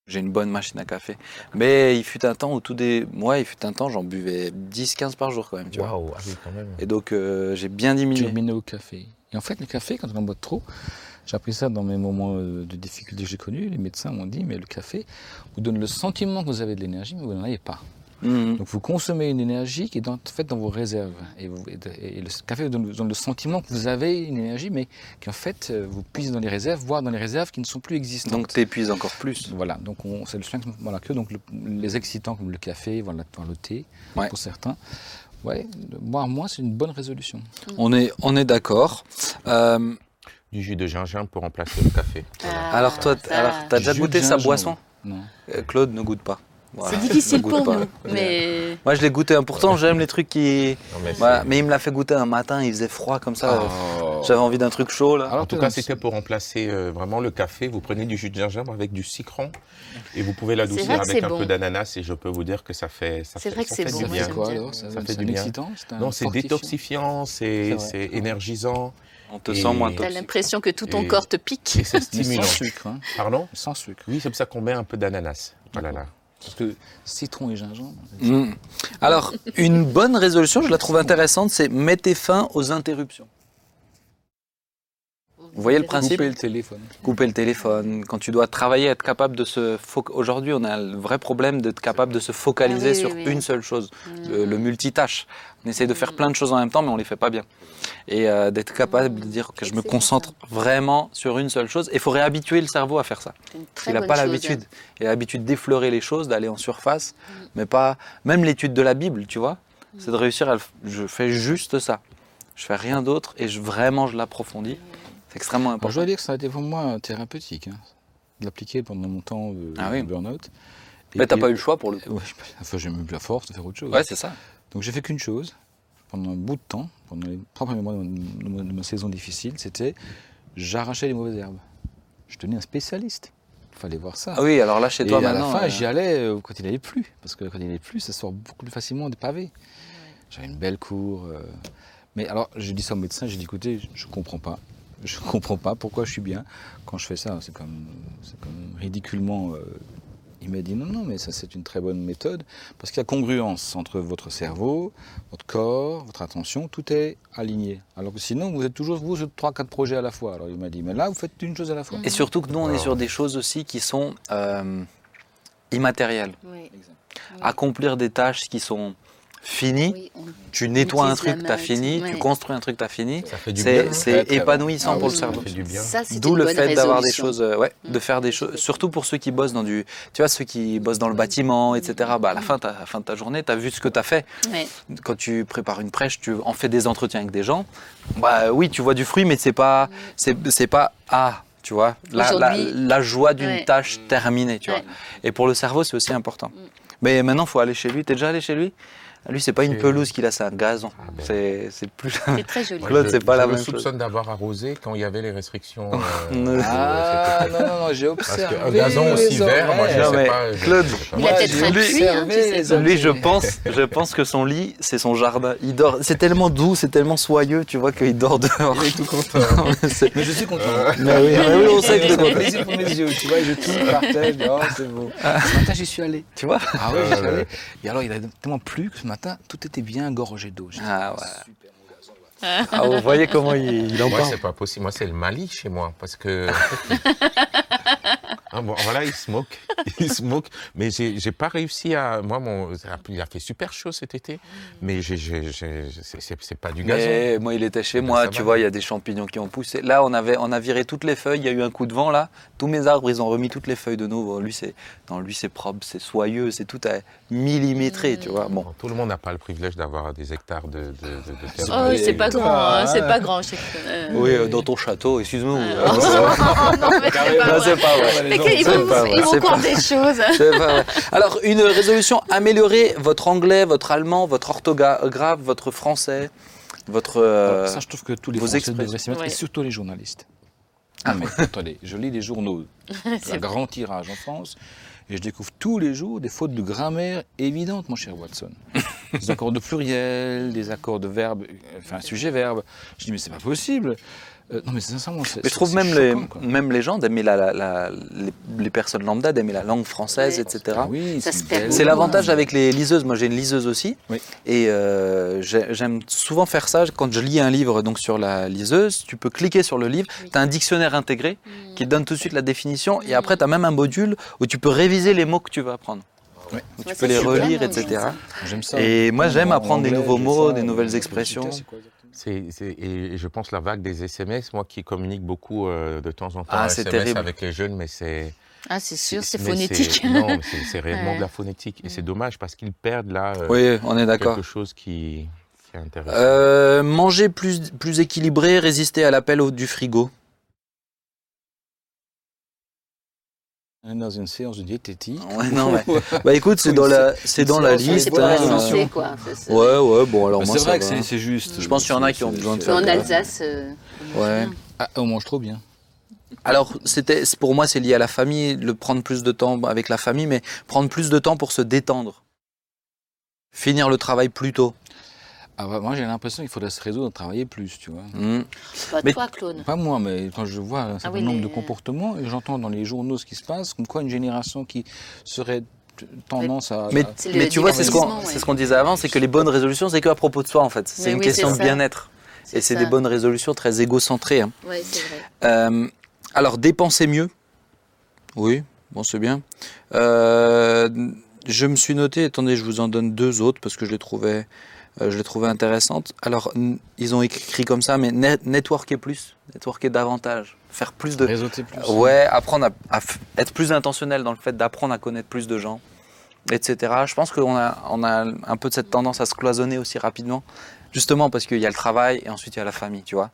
J'ai une bonne machine à café. Mais il fut un temps où tout des. Moi, il fut un temps, j'en buvais 10-15 par jour quand même, tu vois. Waouh, ah oui, quand même. Et donc, euh, j'ai bien Tu diminué. remets au café. Et en fait, le café, quand on en boit trop, j'ai appris ça dans mes moments euh, de difficulté que j'ai connus. Les médecins m'ont dit, mais le café vous donne le sentiment que vous avez de l'énergie, mais vous n'en avez pas. Mhm. Donc vous consommez une énergie qui est en fait dans vos réserves. Et, vous- et de- et le café vous donne, donne le sentiment que vous avez une énergie, mais qu'en fait euh, vous puisez dans les réserves, voire dans les réserves qui ne sont plus existantes. Donc, t'épuises encore plus. voilà, donc on- c'est le soin que- voilà, que donc le- les excitants comme le café, voilà, le thé, Ouais. pour certains. Ouais, boire moins, c'est une bonne résolution. On est, on est d'accord. Euh, du jus de gingembre pour remplacer le café. Voilà. Ah, Alors toi, ça. alors t'as déjà goûté sa boisson Non. Euh, Claude ne goûte pas. Voilà, C'est difficile pour pas. nous, mais Moi, je l'ai goûté. Pourtant, j'aime les trucs qui. Non, mais c'est- Voilà. Mais il me l'a fait goûter un matin. Il faisait froid comme ça. Oh. J'avais envie d'un truc chaud là. Alors, En tout cas, c'était pour remplacer euh, vraiment le café. Vous prenez du jus de gingembre avec du citron et vous pouvez l'adoucir avec un bon. peu d'ananas et je peux vous dire que ça fait ça C'est vrai que c'est bon, moi, bien. quoi bien. alors Ça, Ça fait c'est du bien. excitant Non, c'est détoxifiant, c'est énergisant On te Et- sent moins t'as l'impression que tout ton Et- corps te pique. et c'est stimulant. sans sucre. Hein. Pardon? Sans sucre. Oui, c'est pour ça qu'on met un peu d'ananas. Voilà là. Parce que citron et gingembre. Mm. Alors, une bonne résolution, je la trouve intéressante, c'est mettez fin aux interruptions. Vous voyez le principe Couper le téléphone. Couper le téléphone, quand tu dois travailler, être capable de se... Aujourd'hui, on a le vrai problème d'être capable de se focaliser Ah oui, sur oui, oui. une seule chose, Mm. le, le multitâche. On essaye de faire plein de choses en même temps, mais on les fait pas bien. Et euh, d'être capable de dire que je me concentre vraiment sur une seule chose. Il faut réhabituer le cerveau à faire ça. Il n'a pas chose. hein. l'habitude. Il a l'habitude d'effleurer les choses, d'aller en surface, mais pas. Même l'étude de la Bible, tu vois, c'est de réussir à. Je fais juste ça. Je fais rien d'autre et je, vraiment je l'approfondis. Extrêmement Alors, je important. dois dire que ça a été pour moi thérapeutique. Hein, de l'appliquer pendant mon temps de, Ah oui. de burn-out. Et Mais t'as pas eu le choix pour le coup. Ouais, enfin, j'ai même plus la force de faire autre chose. Ouais, c'est ça. Donc j'ai fait qu'une chose pendant un bout de temps, pendant les trois premiers mois de, ma- de ma saison difficile, c'était j'arrachais les mauvaises herbes. Je tenais un spécialiste. Il fallait voir ça. Ah oui, alors là chez Et toi à maintenant. la fin, euh, j'y allais euh, quand il allait plus, parce que quand il allait plus, ça sort beaucoup plus facilement des pavés. J'avais une belle cour. euh, Mais alors, j'ai dit ça au médecin, j'ai dit écoutez, je, je comprends pas. Je comprends pas pourquoi je suis bien quand je fais ça. C'est comme, c'est comme ridiculement. euh, il m'a dit non, non, mais ça c'est une très bonne méthode parce qu'il y a congruence entre votre cerveau, votre corps, votre attention, tout est aligné. Alors que sinon, vous êtes toujours vous sur trois, quatre projets à la fois. Alors il m'a dit mais là, vous faites une chose à la fois. Et surtout que nous, on est sur des choses aussi qui sont euh, immatérielles. Oui. Accomplir des tâches qui sont Oui, on- Tu nettoies un truc, t'as fini. ouais. Tu construis un truc, t'as fini. C'est épanouissant pour Ah le cerveau. D'où le fait d'avoir des choses, euh, ouais, de Mm. faire des choses, surtout pour ceux qui bossent dans du, tu vois, ceux qui bossent dans le bâtiment, etc. Bah, à la fin, t'as- à la fin de ta journée, tu as vu ce que tu as fait. Ouais. Quand tu prépares une prêche, tu en fais des entretiens avec des gens. Bah oui, tu vois du fruit, mais c'est pas, c'est pas ah, tu vois, la, la, Aujourd'hui- la joie d'une Ouais. tâche terminée, tu Ouais. vois. Et pour le cerveau, c'est aussi important. Mm. Mais maintenant, faut aller chez lui. T'es déjà allé chez lui? Lui, c'est pas une pelouse qu'il a, c'est un gazon. Ah ben. C'est c'est plus. C'est très joli. Claude, je- c'est pas je la même chose. soupçonne d'avoir arrosé quand il y avait les restrictions. euh, Ah c'était- non, non, non, j'ai Parce observé. qu'un gazon aussi vert, moi je Non, sais mais pas. je- Claude, je sais. Il a Moi, peut-être très plu, hein, observé tu sais. Lui, je pense, je pense que son lit, c'est son jardin. Il dort. C'est tellement doux, c'est tellement soyeux, tu vois qu'il dort dehors. Il est tout content. C'est- Mais je suis content. mais oui, mais oui, on sait que c'est un plaisir pour mes yeux. Tu vois, je tourne par terre, je dis, oh, c'est beau. Ce matin, j'y suis allé. Tu vois Ah oui, j'y suis allé. Et alors, il a tellement plu que ce matin, tout était bien gorgé d'eau. Ah ouais. gazon, Ah, vous voyez comment il, il en Moi, parle. c'est pas possible. Moi, c'est le Mali chez moi. Parce que. Ah, bon, voilà, il se moque. Il se moque. Mais j'ai j'ai pas réussi à. Moi, mon... il a fait super chaud cet été. Mais j'ai- j'ai- j'ai- c'est c'est- c'est pas du gazon. Mais moi, il était chez Ben, moi, tu va. vois, il y a des champignons qui ont poussé. Là, on avait, on a viré toutes les feuilles, il y a eu un coup de vent là. Tous mes arbres, ils ont remis toutes les feuilles de nouveau. Lui, c'est, non, lui, c'est propre, c'est soyeux, c'est tout à millimétré, tu vois. Bon. Tout le monde n'a pas le privilège d'avoir des hectares de, de, de, de terre. Oh, oui, c'est pas grand, hein, hein. c'est pas grand. je sais que- euh, Oui, euh, dans ton château, excuse-moi. Oh, non, mais c'est pas Non, vrai. c'est pas vrai. Qu'ils vont, pas ils vont pas- des choses. C'est pas vrai. Alors, une résolution, améliorer votre anglais, votre allemand, votre orthographe, votre français, votre... euh, ça, je trouve que tous les vos Français expressions. devraient s'y mettre, Ouais. et surtout les journalistes. Ah, mais attendez, je lis les journaux, un grand tirage en France, et je découvre tous les jours des fautes de grammaire évidentes, mon cher Watson. des accords de pluriel, des accords de verbe, enfin sujet-verbe. Je dis, mais c'est pas possible. Euh, non, mais sincèrement, c'est. Mais je trouve même les, choquant, même les gens d'aimer la, la- la- les, les personnes lambda d'aimer la langue française, etc. Ah oui, c'est l'avantage avec les liseuses. Moi, j'ai une liseuse aussi. Oui. Et euh, j'ai- j'aime souvent faire ça. Quand je lis un livre donc sur la liseuse, tu peux cliquer sur le livre. Oui. Tu as un dictionnaire intégré Mm. qui te donne tout de suite la définition. Et Mm. après, tu as même un module où tu peux réviser les mots que tu veux apprendre. Ouais. Où tu Ouais, peux les relire, etc. ça. J'aime ça. Et moi, j'aime En apprendre des nouveaux mots, ça, des euh, nouvelles le expressions. Et je pense la vague des SMS, moi qui communique beaucoup euh, de temps en temps Ah, SMS terrible. avec les jeunes, mais c'est. Ah, c'est sûr, c'est phonétique. Non, c'est, réellement Ouais. de la phonétique. Et c'est dommage parce qu'ils perdent là euh, Oui, on est d'accord. quelque chose qui, qui est intéressant. Euh, manger plus, plus équilibré, résister à l'appel du frigo. Dans une séance de diététique. Ouais, non, mais- Bah écoute, c'est dans la, c'est dans la liste. Pour hein. quoi. Ouais, ouais, bon alors moi c'est vrai que c'est c'est juste. Je pense qu'il y en a qui ont besoin de faire En. Alsace, euh, on mange Ouais. Ah, on mange trop bien. Alors, c'était, pour moi, c'est lié à la famille, le prendre plus de temps avec la famille, mais prendre plus de temps pour se détendre. Finir le travail plus tôt. Ah, bah, moi, j'ai l'impression qu'il faudrait se résoudre à travailler plus, tu vois. Hmm. Pas Mais- toi, Claude. Pas moi, mais quand je vois un certain oui, nombre les- de comportements et j'entends dans les journaux ce qui se passe, comme quoi une génération qui serait tendance à. Mais, à- tu vois, c'est ce qu'on, ouais. ce disait avant, c'est que les bonnes résolutions, c'est qu'à propos de soi, en fait. C'est une oui, question de bien-être. Et c'est des bonnes résolutions très égocentrées. hein. Ouais, c'est vrai. Euh, alors, dépenser mieux. Oui, bon, c'est bien. Euh, je me suis noté, attendez, je vous en donne deux autres parce que je les trouvais, euh, je les trouvais intéressantes. Alors, ils ont écrit comme ça, mais net- networker plus, networker davantage, faire plus de. réseauter plus. Ouais, apprendre à, être plus intentionnel dans le fait d'apprendre à connaître plus de gens, etc. Je pense qu'on a, on a un peu de cette tendance à se cloisonner aussi rapidement, justement parce qu'il y a le travail et ensuite il y a la famille, tu vois.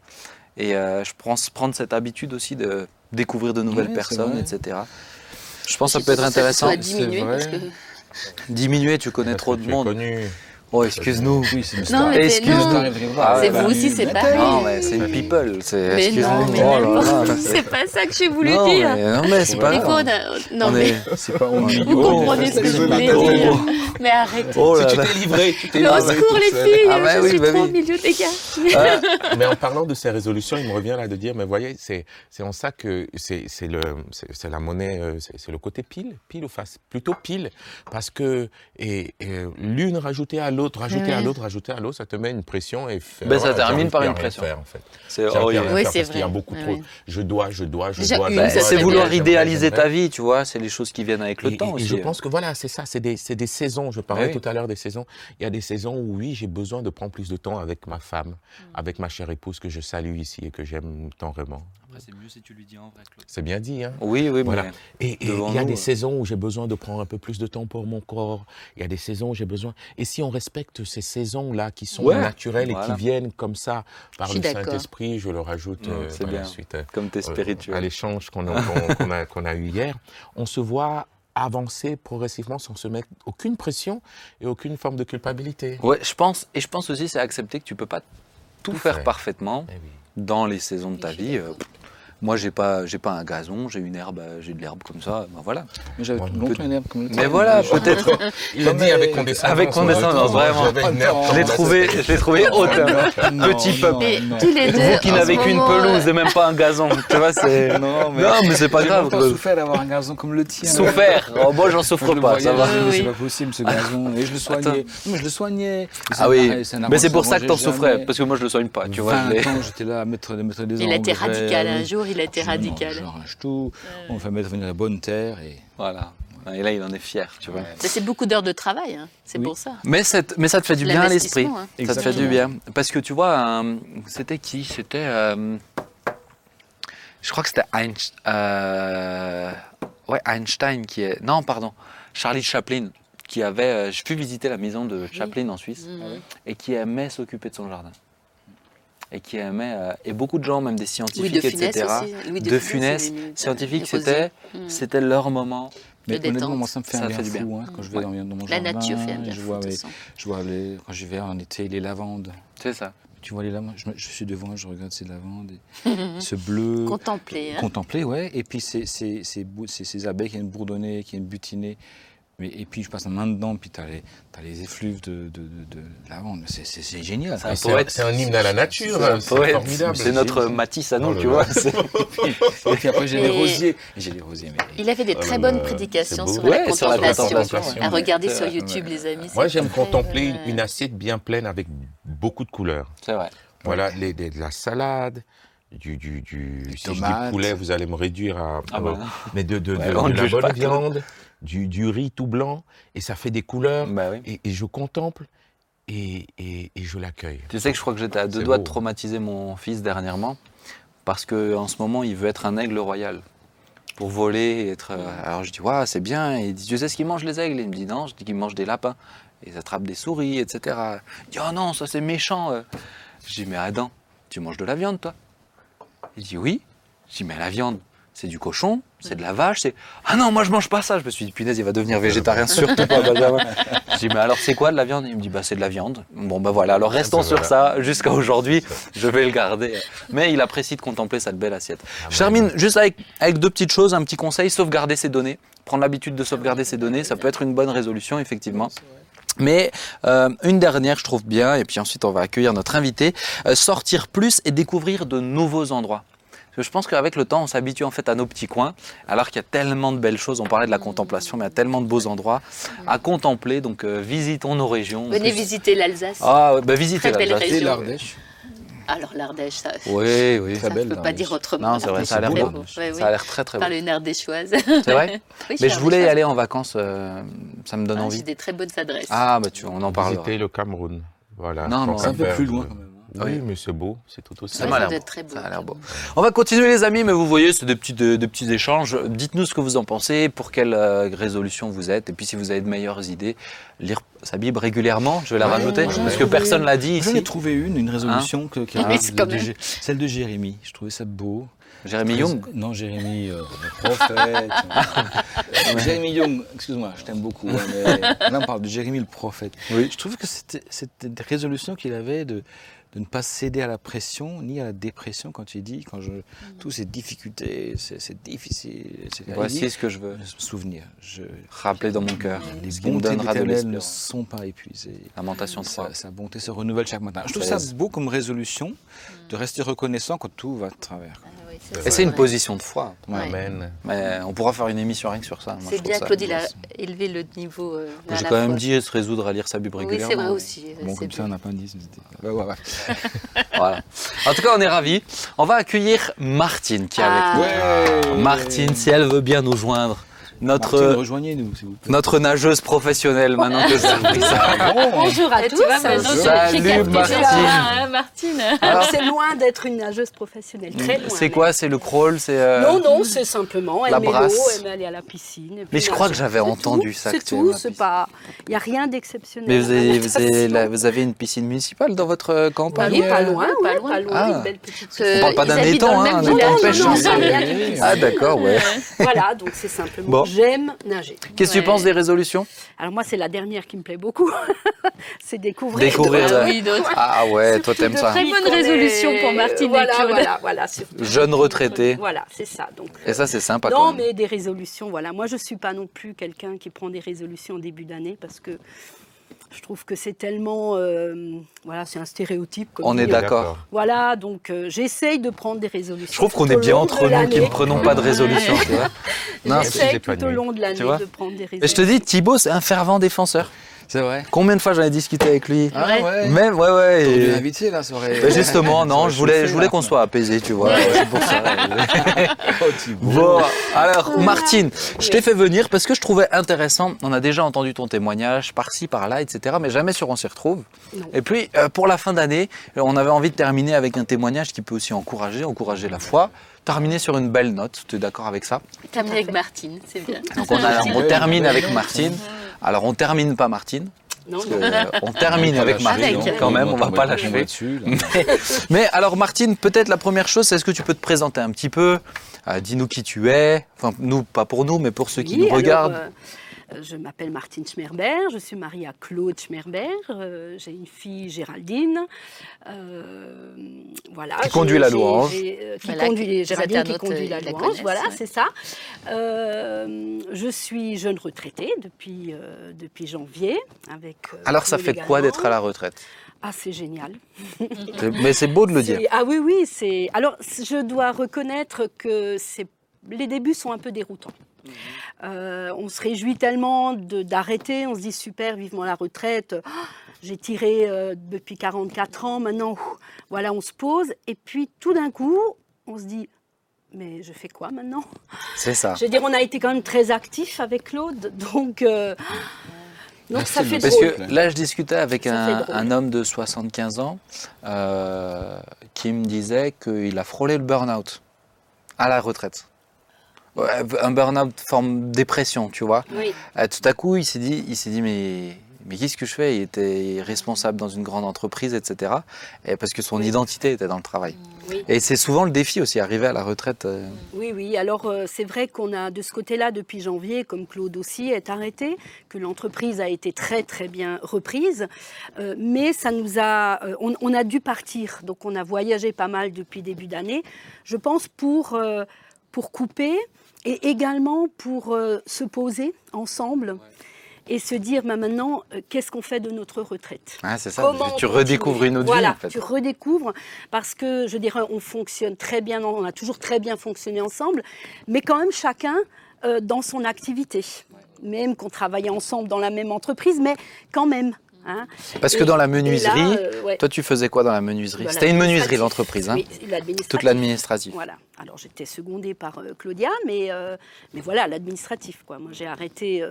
Et euh, je pense prendre cette habitude aussi de découvrir de nouvelles personnes, etc. Je pense que ça peut être intéressant. Ça diminuer parce que. Diminuer, tu connais trop de tu es monde. connu. Oh, excuse-nous. Oui, c'est une Non, star. c'est- non. Ah ouais, C'est bah, vous aussi, c'est pareil. Non, mais c'est une people. c'est- Mais excuse-nous. non, mais Oh pas. c'est- pas ça que j'ai voulu non, dire. mais, non, mais c'est pas a- non On mais C'est pas on vous comprenez ce que je voulais dire. Mais arrête. Oh là tu là. t'es livré, tu t'es au secours les filles, Ah bah je suis bah trop au milieu des gars. Euh, mais en parlant de ces résolutions, il me revient là de dire, mais voyez, c'est c'est en ça que c'est c'est le c'est c'est la monnaie, euh, c'est le côté pile, pile ou face, plutôt pile, parce que l'une rajoutée à l'autre, rajoutée à Ouais. l'autre, rajoutée à l'autre, ça te met une pression et fait- Ben, ça voilà, termine par une pression. faire, en fait. C'est oh, il- Oui, faire c'est qu'il y a beaucoup trop. ouais. Je dois, je dois, je Déjà dois. Ben, c'est vouloir idéaliser ta vie, tu vois. C'est les choses qui viennent avec le Et- temps et, aussi. je pense que voilà, c'est ça, c'est des, c'est des saisons. Je parlais Oui. tout à l'heure des saisons. Il y a des saisons où oui, j'ai besoin de prendre plus de temps avec ma femme, avec ma chère épouse que je salue ici et que j'aime tant vraiment. Après, c'est mieux si tu lui dis en vrai, Claude. C'est bien dit, hein Oui, oui, Voilà. mais Et il y a nous, des euh. saisons où j'ai besoin de prendre un peu plus de temps pour mon corps. Il y a des saisons où j'ai besoin. Et si on respecte ces saisons-là qui sont Ouais. naturelles et qui viennent comme ça par le. Saint-Esprit, je le rajoute Ouais, euh, bien. suite. euh, comme t'es euh, à spirituel. l'échange qu'on a, qu'on- a, eu hier, on se voit avancer progressivement sans se mettre aucune pression et aucune forme de culpabilité. Ouais, je pense, et je pense aussi, c'est accepter que tu peux pas tout, Tout faire parfaitement Eh oui. dans les saisons de ta vie. Euh, Moi, j'ai pas, j'ai pas un gazon, j'ai une herbe, euh, j'ai de l'herbe comme ça. Ben voilà. Mais j'avais longtemps une herbe comme le Mais voilà, peut-être. Il l'a dit avec condescendance. avec condescendance, vraiment. Je l'ai trouvé, ça, je l'ai trouvé haute. Non, Petit peuple. Vous qui n'avez qu'une pelouse euh, et même pas un gazon, tu vois, c'est. Non, mais, Non, mais c'est pas j'ai grave. Claude. souffert d'avoir un gazon comme le tien. Souffert. Oh, moi, j'en souffre pas, ça va. C'est pas possible ce gazon. Et je le soignais. Mais je le soignais. Mais Ah oui. Mais c'est pour ça que t'en souffrais, parce que moi, je le soigne pas, tu vois. je 20 l'ai- ans, j'étais là à mettre, à mettre des Il a été radical. Un jour, il a été Je- non, radical. J'arrache tout. On fait mettre venir la bonne terre. Et... Voilà. Et là, il en est fier, tu vois. C'est beaucoup d'heures de travail. hein. C'est Oui. pour ça. Mais, cette- mais ça te fait du bien à l'esprit. Hein. Ça te fait du bien. Parce que tu vois, un- c'était qui? C'était. euh, je crois que c'était Einstein. euh, ouais, Einstein qui est. Non, pardon. Charlie Chaplin qui avait. euh, J'ai pu visiter la maison de Chaplin en Suisse Mhm. et qui aimait s'occuper de son jardin. Et qui aimait. euh, et beaucoup de gens, même des Louis scientifiques, de Funès etc. aussi. Louis De Funès, Scientifiques, c'était. Mhm. C'était leur moment. Mais De honnêtement, moi, ça me fait Ça un bien fait bien. fou. hein, quand je vais Ouais. dans, dans mon La jardin, nature fait un bien je vois, de les- je vois les, quand j'y vais en été, les lavandes. C'est ça. Tu vois les lavandes je, suis devant, je regarde ces lavandes. et ce bleu. Contempler. hein. Contempler, ouais. Et puis ces, ces, ces- ces abeilles qui viennent bourdonner, qui viennent butiner. Mais, et puis je passe la main dedans, puis tu as les, t'as les effluves de, de, de, de lavande. C'est, c'est, c'est génial. C'est un Et C'est un, poète. c'est un hymne à la nature, C'est un c'est poète. formidable. C'est notre Matisse à nous, Oh tu vois. c'est- Et puis après, j'ai les rosiers. Et J'ai les rosiers, mais. Il avait des Oh très bonnes prédications sur la sur la contemplation. À regarder sur. YouTube, les amis. Moi, j'aime très, contempler une, euh, une assiette bien pleine avec beaucoup de couleurs. C'est vrai. Voilà, les- de la salade, du, du, du si je dis tomates. poulet, vous allez me réduire à. Ah bah, mais de, de, de- Ouais, de on ne la bonne viande, du, du riz tout blanc, et ça fait des couleurs, bah oui. et, et je contemple et, et, et je l'accueille. Tu sais que je crois que j'étais à deux doigts beau. de traumatiser mon fils dernièrement parce que en ce moment il veut être un aigle royal pour voler et être. euh, Alors je dis waouh c'est bien et il dit tu sais ce qu'ils mangent les aigles? Il me dit non je dis qu'ils mangent des lapins et ils attrapent des souris etc. Il dit oh non ça c'est méchant. euh. Je dis mais Adam tu manges de la viande toi? Il dit oui. Je dis mais la viande c'est du cochon, c'est de la vache, c'est ah non moi je mange pas ça. Je me suis dit punaise il va devenir végétarien surtout pas Benjamin. Je dis mais alors c'est quoi de la viande? Il me dit bah c'est de la viande. Bon bah voilà alors restons sur voilà. ça jusqu'à aujourd'hui. Je vais le garder. Mais il apprécie de contempler cette belle assiette. Je termine juste avec, avec deux petites choses, un petit conseil sauvegarder ses données. Prendre l'habitude de sauvegarder ses données, ça peut être une bonne résolution effectivement. Mais euh, une dernière, je trouve bien, et puis ensuite on va accueillir notre invité, euh, sortir plus et découvrir de nouveaux endroits. Parce que je pense qu'avec le temps, on s'habitue en fait à nos petits coins, alors qu'il y a tellement de belles choses. On parlait de la contemplation, mais il y a tellement de beaux endroits à contempler. Donc euh, visitons nos régions. Venez Plus- visiter l'Alsace. Ah, bah visitez Très belle l'Alsace. l'Ardèche. Alors l'Ardèche, ça, Oui, oui. ça ne peut pas dire autrement. Non, c'est vrai, ça a l'air Très beau. beau. Ouais, oui. Ça a l'air très très beau. Parle une ardéchoise. C'est vrai Oui, Mais je voulais y aller en vacances, euh, ça me donne Ah, envie. J'ai des très bonnes adresses. Ah, bah tu, on en parlera. Visiter le Cameroun. Voilà. Non, non, C'est un peu plus loin je- quand même. Hein. Oui, Oui. mais c'est beau, c'est tout aussi. Ça ça l'air très beau. Ça a l'air beau. On va continuer les amis, mais vous voyez, c'est des petits, de petits échanges. Dites-nous ce que vous en pensez, pour quelle euh, résolution vous êtes, et puis si vous avez de meilleures idées, lire sa Bible régulièrement, je vais la Ouais, rajouter, parce que personne l'a dit J'en ai ici. trouvé une, une résolution que, qui c'est de- de celle de Jérémie. Je trouvais ça beau. Jérémy Young Non, Jérémie, euh, le prophète. Jérémie Young, excuse-moi, je t'aime beaucoup. hein, mais là, on parle de Jérémie le prophète. Oui. Je trouve que c'était c'était des résolutions qu'il avait de, de ne pas céder à la pression ni à la dépression quand il dit, quand je, toutes ces difficultés, c'est c'est difficile. c'est- il Voici dit, ce que je veux me souvenir. Je, rappeler dans mon cœur, les ce bontés de ne sont pas épuisées. Lamentation 3. Sa, sa bonté se renouvelle chaque matin. Je trouve ça beau comme résolution de rester reconnaissant quand tout va de travers. Ah oui, Et c'est une position de foi. Ouais. Amen. Mais on pourra faire une émission rien que sur ça. C'est bien, il a élevé le niveau. euh, J'ai quand même dit se résoudre à lire sa Bible Oui, c'est vrai aussi. Bon, c'est comme ça, on n'a pas dit. Ouais, ouais, ouais. Voilà. En tout cas, on est ravis. On va accueillir Martine qui est Ah. avec nous. Ouais. Martine, si elle veut bien nous joindre. Notre, Martine, rejoignez-nous, s'il vous plaît. notre nageuse professionnelle, maintenant que ça. Bonjour à tous. Salut, Martine. hein, Martine. Alors, c'est loin d'être une nageuse professionnelle, très loin. C'est quoi C'est le crawl C'est euh, Non, non, c'est simplement la aimer l'eau, brasse. aimer aller à la piscine. Mais je crois que j'avais entendu tout, ça, C'est tout, la c'est pas. Il n'y a rien d'exceptionnel. Mais vous la avez, vous, avez natation. la- vous avez une piscine municipale dans votre euh, campagne Oui, pas euh loin, pas loin. pas loin, Ah. une belle petite. On parle pas d'un étang, hein, pêche. Ah d'accord, ouais. Voilà, donc c'est simplement. J'aime nager. Qu'est-ce que tu penses des résolutions? Alors moi, c'est la dernière qui me plaît beaucoup. c'est découvrir. Découvrir, Oui. Ah ouais, toi t'aimes ça. Très bonne résolution pour Martine et Voilà, Claude. voilà, voilà. Jeune retraité. Voilà, c'est ça. Donc. Et ça c'est sympa Non, quand même. mais des résolutions, voilà. Moi, je ne suis pas non plus quelqu'un qui prend des résolutions au début d'année parce que je trouve que c'est tellement. euh, voilà, c'est un stéréotype. comme On est d'accord. Voilà, donc euh, j'essaye de prendre des résolutions. Je trouve qu'on est bien entre nous qui ne prenons pas de résolution, tu vois. Non, c'est- J'essaye c'est tout au long de l'année de prendre des résolutions. Et je te dis, Thibaut, c'est un fervent défenseur. C'est vrai. Combien de fois j'en ai discuté avec lui Ah ouais. Même, ouais, ouais. Dû et- l'inviter, là, ça aurait. Ben, justement, non, ça aurait je voulais, chauffé, je voulais là. qu'on soit apaisé, tu vois. C'est pour ça. Oh. Bon, alors Martine, je t'ai fait venir parce que je trouvais intéressant. On a déjà entendu ton témoignage par-ci, par-là, etc. Mais jamais sur On s'y retrouve. Non. Et puis, euh, pour la fin d'année, on avait envie de terminer avec un témoignage qui peut aussi encourager, encourager la foi. Terminer sur une belle note. Tu es d'accord avec ça? Terminé avec Martine, c'est bien. Donc on, a- on termine avec Martine. Alors on termine pas Martine. Non, euh, on termine avec Martine Avec. quand même. On va pas l'achever. dessus, là. Mais alors Martine, peut-être la première chose, c'est est-ce que tu peux te présenter un petit peu? Euh, Dis-nous qui tu es. Enfin, nous, pas pour nous, mais pour ceux qui Oui, nous alors, regardent. euh, je m'appelle Martine Schmerber, je suis mariée à Claude Schmerber, euh, j'ai une fille Géraldine, euh, voilà. Qui conduit la louange. euh, qui Voilà, conduit les Géraldine qui conduit euh, la louange, voilà, ouais. c'est ça. Euh, je suis jeune retraitée depuis euh, depuis janvier avec. euh, Alors ça fait quoi d'être à la retraite? Ah, c'est génial. Mais c'est beau de le dire. Ah oui, oui, c'est. Alors, je dois reconnaître que c'est. Les débuts sont un peu déroutants. Euh, on se réjouit tellement d'arrêter, on se dit super, vivement la retraite. Ah, J'ai tiré euh, depuis 44 ans, maintenant, ouf, voilà, on se pose. Et puis, tout d'un coup, on se dit, mais je fais quoi maintenant? C'est ça. Je veux dire, on a été quand même très actifs avec Claude, donc. euh, donc ça fait Parce drôle. que là, je discutais avec un, un homme de 75 ans euh, qui me disait qu'il a frôlé le burn-out à la retraite. Un burn-out forme dépression, tu vois. Oui. Euh, tout à coup, il s'est dit, il s'est dit, mais mais qu'est-ce que je fais? Il était responsable dans une grande entreprise, etc. Et parce que son identité était dans le travail. Oui. Et c'est souvent le défi aussi, arriver à la retraite. euh, Oui, oui. Alors, euh, c'est vrai qu'on a, de ce côté-là, depuis janvier, comme Claude aussi est arrêté, que l'entreprise a été très, très bien reprise. Euh, mais ça nous a. euh, on, on a dû partir. Donc, on a voyagé pas mal depuis début d'année. Je pense pour, pour couper et également pour euh, se poser ensemble. Et se dire bah, maintenant, euh, qu'est-ce qu'on fait de notre retraite? Ah, c'est ça, Comment tu redécouvres une autre voilà, vie en fait. tu redécouvres parce que je dirais on fonctionne très bien, on a toujours très bien fonctionné ensemble, mais quand même chacun euh, dans son activité. Même qu'on travaillait ensemble dans la même entreprise, mais quand même. Hein. Parce que Et- dans la là, menuiserie, euh, ouais. toi tu faisais quoi dans la menuiserie Bah, C'était une menuiserie l'entreprise, hein Oui, toute l'administratif. Voilà. Alors j'étais secondée par euh, Claudia, mais, euh, mais voilà, l'administratif. Quoi. Moi j'ai arrêté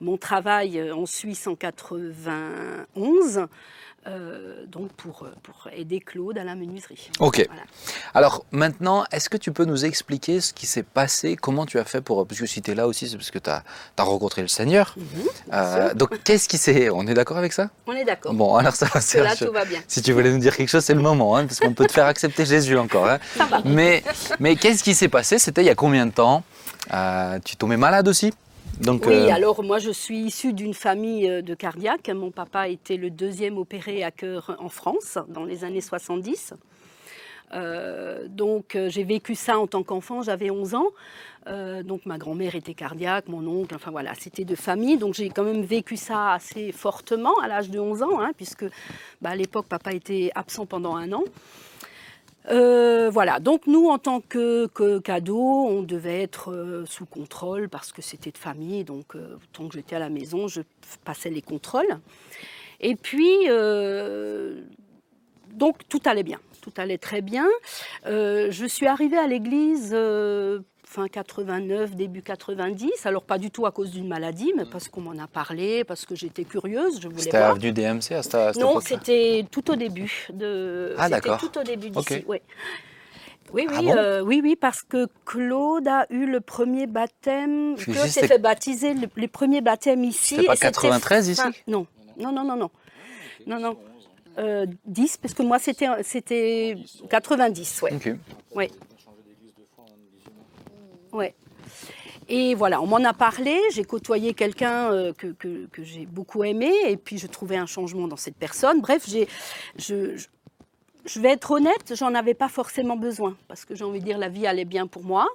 mon travail en Suisse en 91, euh, donc pour, euh, pour aider Claude à la menuiserie. Ok. Voilà. Alors maintenant, est-ce que tu peux nous expliquer ce qui s'est passé? Comment tu as fait pour... Parce que si tu es là aussi, c'est parce que tu as, rencontré le Seigneur. Euh, donc qu'est-ce qui s'est... On est d'accord avec ça? On est d'accord. Bon, alors ça va, là, tout va bien. Si tu voulais nous dire quelque chose, c'est le moment, hein, parce qu'on peut te faire accepter Jésus encore. hein. Ça va. Mais, mais qu'est-ce qui s'est passé? C'était il y a combien de temps? Euh, Tu tombais malade aussi? Donc, Oui, euh, alors moi je suis issue d'une famille euh, de cardiaques. Mon papa était le deuxième opéré à cœur en France dans les années 70. Euh, donc j'ai vécu ça en tant qu'enfant, j'avais 11 ans. Euh, donc ma grand-mère était cardiaque, mon oncle, enfin voilà, c'était de famille. Donc j'ai quand même vécu ça assez fortement à l'âge de 11 ans, hein, puisque bah, à l'époque papa était absent pendant un an. Euh, voilà, donc nous, en tant que, cadeau, on devait être euh, sous contrôle parce que c'était de famille. Donc, euh, tant que j'étais à la maison, je passais les contrôles. Et puis, donc tout allait bien, tout allait très bien. Je suis arrivée à l'église fin 89, début 90. Alors, pas du tout à cause d'une maladie, mais parce qu'on m'en a parlé, parce que j'étais curieuse, je voulais C'était avenue DMC à cette, à cette Non, c'était tout au début de. Ah, d'accord. Tout au début d'ici. Ok. ouais. Oui, oui, Ah bon euh, oui, oui, parce que Claude a eu le premier baptême. Claude s'est fait baptiser le- les premiers baptêmes ici. C'était pas et 93 fin- ici Non, non, non, non, non, non, non. Euh, 10, parce que moi c'était c'était 90, ouais. Ok. Ouais. Ouais. Et voilà, on m'en a parlé, j'ai côtoyé quelqu'un euh, que, que- j'ai beaucoup aimé, et puis je trouvais un changement dans cette personne. Bref, j'ai, je, je, vais être honnête, j'en avais pas forcément besoin, parce que j'ai envie de dire, la vie allait bien pour moi.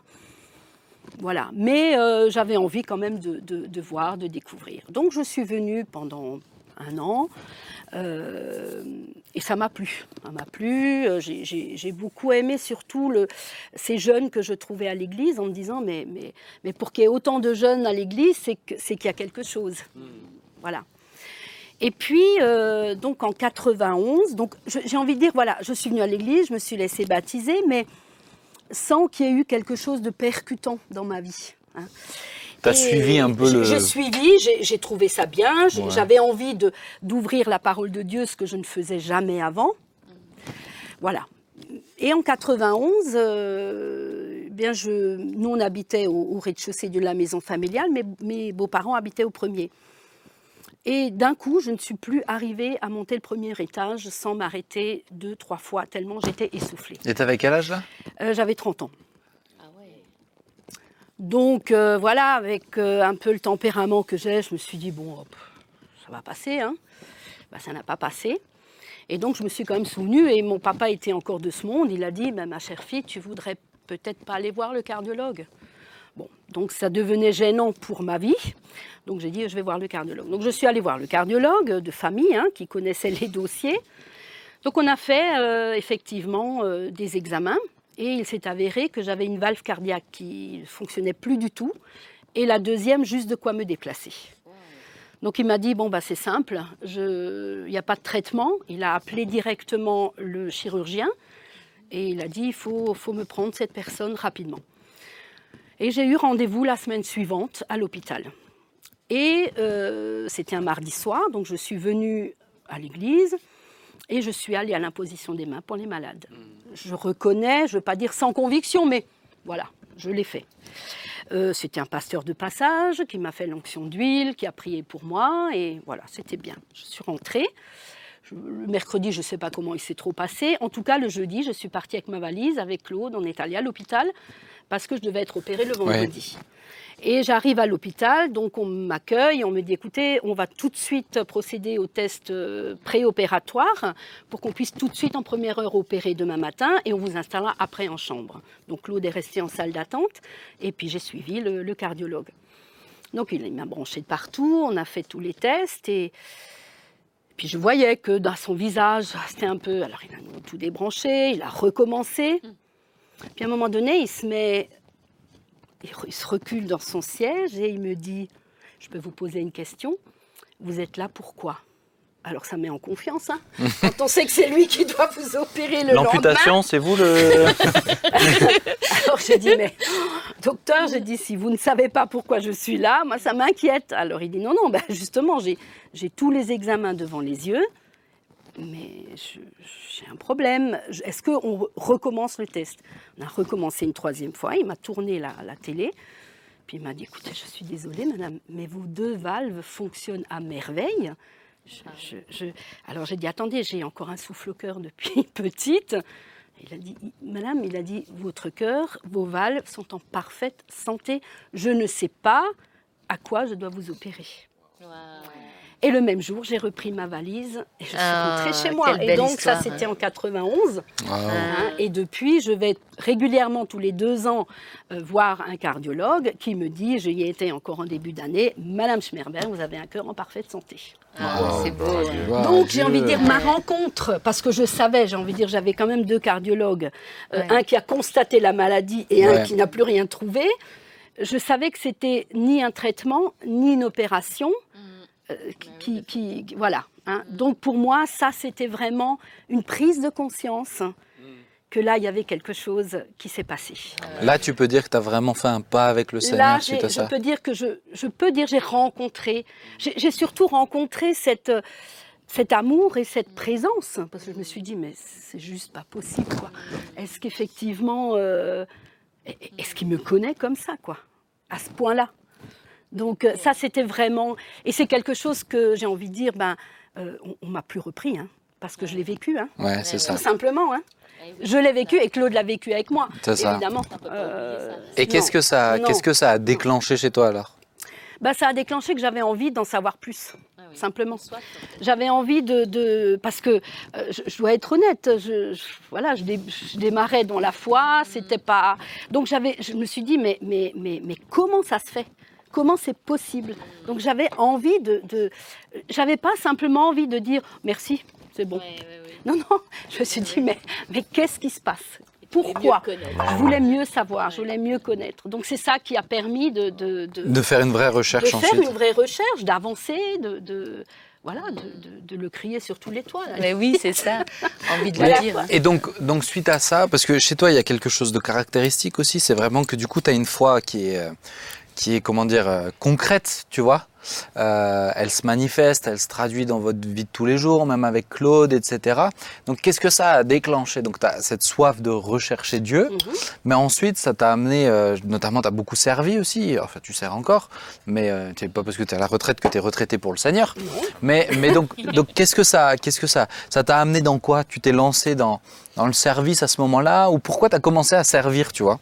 Voilà, mais euh, j'avais envie quand même de- de voir, de découvrir. Donc je suis venue pendant un an. euh, et ça m'a plu. M'a plu. euh, J'ai- beaucoup aimé surtout ces jeunes que je trouvais à l'église en me disant mais, mais, mais pour qu'il y ait autant de jeunes à l'église, c'est qu'il y a quelque chose. Voilà. Et puis, euh, donc en 91, donc je- j'ai envie de dire, voilà, je suis venue à l'église, je me suis laissée baptiser, mais sans qu'il y ait eu quelque chose de percutant dans ma vie. hein. Tu as Et suivi un peu j'ai- le... J'ai suivi, j'ai trouvé ça bien. Ouais. J'avais envie d'ouvrir la parole de Dieu, ce que je ne faisais jamais avant. Voilà. Et en 91, euh, bien je, nous on habitait au, au rez-de-chaussée de la maison familiale, mais mes beaux-parents habitaient au premier. Et d'un coup, je ne suis plus arrivée à monter le premier étage sans m'arrêter deux, trois fois, tellement j'étais essoufflée. Et t'avais quel âge là? Euh, J'avais 30 ans. Donc euh, voilà, avec euh, un peu le tempérament que j'ai, je me suis dit, bon, hop, ça va passer. Hein. Bah, ça n'a pas passé. Et donc je me suis quand même souvenue, et mon papa était encore de ce monde, il a dit, bah, ma chère fille, tu voudrais peut-être pas aller voir le cardiologue. Bon, donc ça devenait gênant pour ma vie. Donc j'ai dit, je vais voir le cardiologue. Donc je suis allée voir le cardiologue de famille, hein, qui connaissait les dossiers. Donc on a fait euh, effectivement des examens et il s'est avéré que j'avais une valve cardiaque qui ne fonctionnait plus du tout et la deuxième juste de quoi me déplacer. Donc il m'a dit bon bah c'est simple, il n'y a pas de traitement. Il a appelé directement le chirurgien et il a dit il faut, faut me prendre cette personne rapidement. Et j'ai eu rendez-vous la semaine suivante à l'hôpital. Et euh, c'était un mardi soir, donc je suis venue à l'église et je suis allée à l'imposition des mains pour les malades. Je reconnais, je ne veux pas dire sans conviction, mais voilà, je l'ai fait. Euh, c'était un pasteur de passage qui m'a fait l'onction d'huile, qui a prié pour moi, et voilà, c'était bien. Je suis rentrée. Le mercredi, je ne sais pas comment il s'est trop passé. En tout cas, le jeudi, je suis partie avec ma valise, avec Claude. On est allé à l'hôpital parce que je devais être opérée le vendredi. Et j'arrive à l'hôpital, donc on m'accueille, on me dit écoutez, on va tout de suite procéder au test euh, préopératoire pour qu'on puisse tout de suite en première heure opérer demain matin et on vous installera après en chambre. Donc Claude est resté en salle d'attente et puis j'ai suivi le, le cardiologue. Donc il m'a branché de partout, on a fait tous les tests et puis je voyais que dans son visage, c'était un peu. Alors il a tout débranché, il a recommencé. Puis à un moment donné, il se met il se recule dans son siège et il me dit Je peux vous poser une question Vous êtes là pourquoi? Alors ça met en confiance, hein, quand on sait que c'est lui qui doit vous opérer le lendemain. L'amputation, c'est vous le. Alors j'ai dit Mais docteur, j'ai dit Si vous ne savez pas pourquoi je suis là, moi ça m'inquiète. Alors il dit Non, non, ben, justement, j'ai tous les examens devant les yeux. Mais j'ai un problème. Est-ce qu'on re- recommence le test? On a recommencé une troisième fois. Il m'a tourné la, la télé. Puis il m'a dit Écoutez, je suis désolée, madame, mais vos deux valves fonctionnent à merveille. Alors j'ai dit Attendez, j'ai encore un souffle au cœur depuis petite. Il a dit Madame, il a dit Votre cœur, vos valves sont en parfaite santé. Je ne sais pas à quoi je dois vous opérer. Et le même jour, j'ai repris ma valise et je suis Ah, rentrée chez moi. Et donc, histoire, ça, c'était hein. en 91. Ah, hein. et depuis, je vais régulièrement, tous les deux ans, euh, voir un cardiologue qui me dit, j'y ai été encore en début d'année, Madame Schmerberg, vous avez un cœur en parfaite santé. Ah, c'est beau. hein. Donc, j'ai envie de dire ma rencontre, parce que je savais, j'ai envie de dire, j'avais quand même deux cardiologues, euh, Ouais. un qui a constaté la maladie et un qui n'a plus rien trouvé. Je savais que c'était ni un traitement, ni une opération. Euh, qui, qui- qui- voilà. hein. Donc pour moi, ça, c'était vraiment une prise de conscience que là, il y avait quelque chose qui s'est passé. Là, tu peux dire que tu as vraiment fait un pas avec le Là, Seigneur j'ai- suite à je ça. peux dire que je, je peux dire j'ai rencontré, j'ai surtout rencontré cette, cet amour et cette présence, parce que je me suis dit mais c'est juste pas possible quoi. Est-ce qu'effectivement, euh, est-ce qu'il me connaît comme ça quoi, à ce point-là? Donc euh, ça c'était vraiment, et c'est quelque chose que j'ai envie de dire, ben euh, on, on m'a plus repris, hein, parce que je l'ai vécu, hein, Ouais, c'est ça. tout simplement. Hein. Je l'ai vécu et Claude l'a vécu avec moi, C'est ça. évidemment. Euh. Et qu'est-ce que ça, qu'est-ce que ça a déclenché chez toi alors? Bah, ça a déclenché que j'avais envie d'en savoir plus, Ah oui. simplement. J'avais envie de, de- parce que euh, je, je dois être honnête, je, je- voilà, je, dé- je démarrais dans la foi, c'était pas. Donc j'avais, je me suis dit mais mais mais mais comment ça se fait? Comment c'est possible Donc j'avais envie de, de j'avais pas simplement envie de dire merci, c'est bon. Ouais, ouais, ouais. Non non, je me suis dit mais mais qu'est-ce qui se passe? Pourquoi mieux connaître. Je voulais mieux savoir, je voulais mieux connaître. Donc c'est ça qui a permis de, de, de- De faire une vraie de recherche faire ensuite. une vraie recherche, d'avancer, de, de- voilà, de, de- de le crier sur tous les toits. là. Mais oui, c'est ça. Envie de Voilà. le dire. hein. Et donc, donc suite à ça, parce que chez toi il y a quelque chose de caractéristique aussi, c'est vraiment que du coup tu as une foi qui est, euh, qui est comment dire euh, concrète, tu vois. Euh, elle se manifeste, elle se traduit dans votre vie de tous les jours, même avec Claude, etc. Donc qu'est-ce que ça a déclenché? Donc tu as cette soif de rechercher Dieu, Mhm. mais ensuite ça t'a amené, euh, notamment tu as beaucoup servi aussi, enfin tu sers encore, mais euh, c'est pas parce que tu es à la retraite que tu es retraité pour le Seigneur. Mais, mais donc, donc qu'est-ce que ça, qu'est-ce que ça, ça t'a amené dans quoi? Tu t'es lancé dans, dans le service à ce moment-là? Ou pourquoi tu as commencé à servir, tu vois?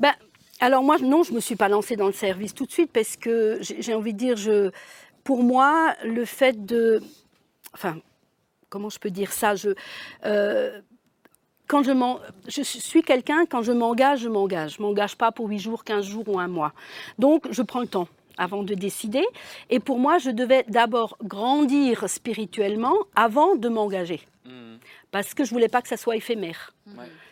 Ben, alors moi, non, je ne me suis pas lancée dans le service tout de suite parce que j'ai envie de dire, pour moi, le fait de... Enfin, comment je peux dire ça je, euh, quand je, je suis quelqu'un, quand je m'engage, je m'engage. Je ne m'engage pas pour 8 jours, 15 jours ou un mois. Donc, je prends le temps avant de décider. Et pour moi, je devais d'abord grandir spirituellement avant de m'engager. Parce que je voulais pas que ça soit éphémère.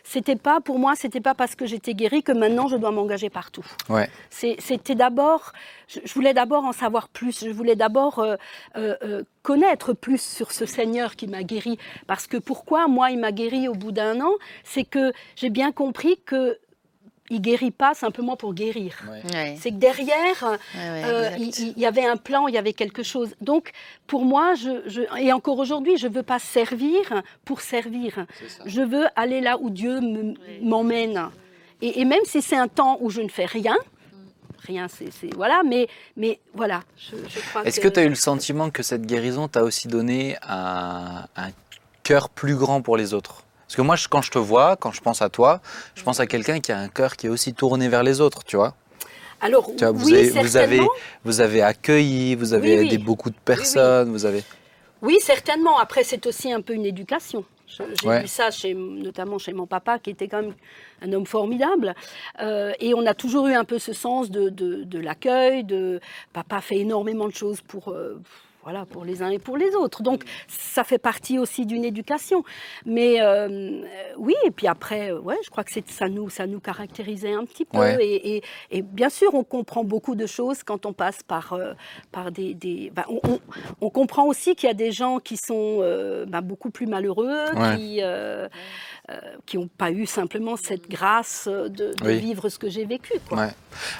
C'était pas, pour moi, c'était pas parce que j'étais guérie que maintenant je dois m'engager partout. Ouais. C'était d'abord, je, je voulais d'abord en savoir plus. Je voulais d'abord euh, euh, euh, connaître plus sur ce Seigneur qui m'a guéri. Parce que pourquoi moi il m'a guéri au bout d'un an, c'est que j'ai bien compris que il guérit pas simplement pour guérir. Ouais. C'est que derrière, Ouais, ouais, euh, il il y, avait un plan, il y avait quelque chose. Donc, pour moi, je, je- et encore aujourd'hui, je ne veux pas servir pour servir. Je veux aller là où Dieu me- m'emmène. Et, et même si c'est un temps où je ne fais rien, rien, c'est voilà. Mais mais voilà, je, je crois Est-ce que tu as eu le sentiment que cette guérison t'a aussi donné un, un cœur plus grand pour les autres? Parce que moi, je- quand je te vois, quand je pense à toi, je pense à quelqu'un qui a un cœur qui est aussi tourné vers les autres, tu vois Alors Tu vois, vous, oui, avez, vous, avez, certainement. vous avez accueilli, vous avez Oui, oui. aidé beaucoup de personnes, vous avez... Oui, certainement. Après, c'est aussi un peu une éducation. J'ai Ouais. vu ça chez, notamment chez mon papa, qui était quand même un homme formidable. Euh, et on a toujours eu un peu ce sens de, de, de l'accueil. De papa fait énormément de choses pour. Voilà, pour les uns et pour les autres. Donc, ça fait partie aussi d'une éducation. Mais euh, oui, et puis après, euh, ouais, je crois que c'est- ça nous, ça nous caractérisait un petit peu. Ouais. Et, et- et bien sûr, on comprend beaucoup de choses quand on passe par, euh, par des... des- ben, on, on- on comprend aussi qu'il y a des gens qui sont euh, ben, beaucoup plus malheureux, Ouais. qui euh, qui n'ont pas eu simplement cette grâce de, de Oui. vivre ce que j'ai vécu. Quoi. Ouais.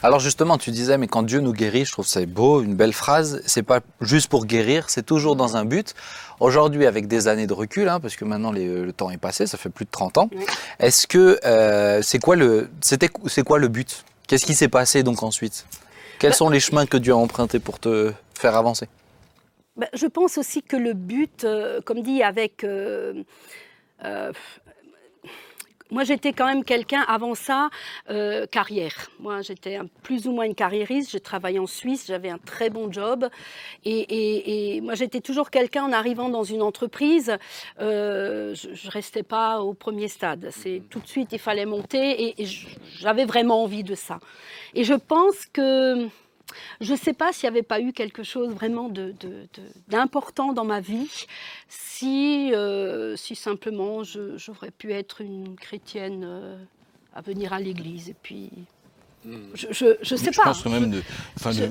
Alors justement, tu disais, mais quand Dieu nous guérit, je trouve ça beau, une belle phrase, c'est pas juste pour guérir, c'est toujours dans un but. Aujourd'hui, avec des années de recul, hein, parce que maintenant les- le temps est passé, ça fait plus de 30 ans, est-ce que euh, c'est quoi le c'était c'est quoi le but? Qu'est-ce qui s'est passé donc ensuite? Quels sont les chemins que Dieu a empruntés pour te faire avancer? Ben, je pense aussi que le but, euh, comme dit, avec... euh, euh, moi, j'étais quand même quelqu'un, avant ça, euh, carrière. Moi, j'étais plus ou moins une carriériste. J'ai travaillé en Suisse, j'avais un très bon job. Et, et- et moi, j'étais toujours quelqu'un, en arrivant dans une entreprise, euh, je ne restais pas au premier stade. C'est Tout de suite, il fallait monter et, j'avais vraiment envie de ça. Et je pense que... Je ne sais pas s'il n'y avait pas eu quelque chose vraiment de- de- de- d'important dans ma vie, si, euh, si simplement j'aurais pu être une chrétienne euh, à venir à l'église. Et puis, je ne sais je pas. pense que même, de, enfin, je- de-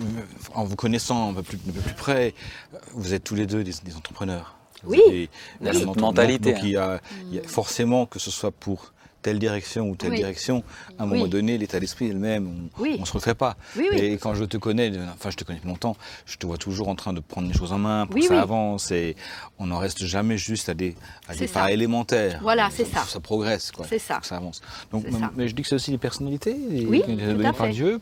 en vous connaissant un peu plus, un peu plus près, vous êtes tous les deux des, des entrepreneurs. Vous Oui. avez- Il y a donc- cette donc- mentalité, Donc, il, y a, il y a forcément que ce soit pour telle direction ou telle Oui. direction, à un Oui. moment donné, l'état d'esprit est le même. On Oui. ne se refait pas. Et quand je te connais, enfin je te connais depuis longtemps, je te vois toujours en train de prendre les choses en main pour que ça avance. Et on n'en reste jamais juste à des, à des pas élémentaires. Voilà, c'est ça. Ça progresse. quoi. C'est ça. Ça avance. Donc, ça. mais je dis que c'est aussi des personnalités des- données par. Dieu,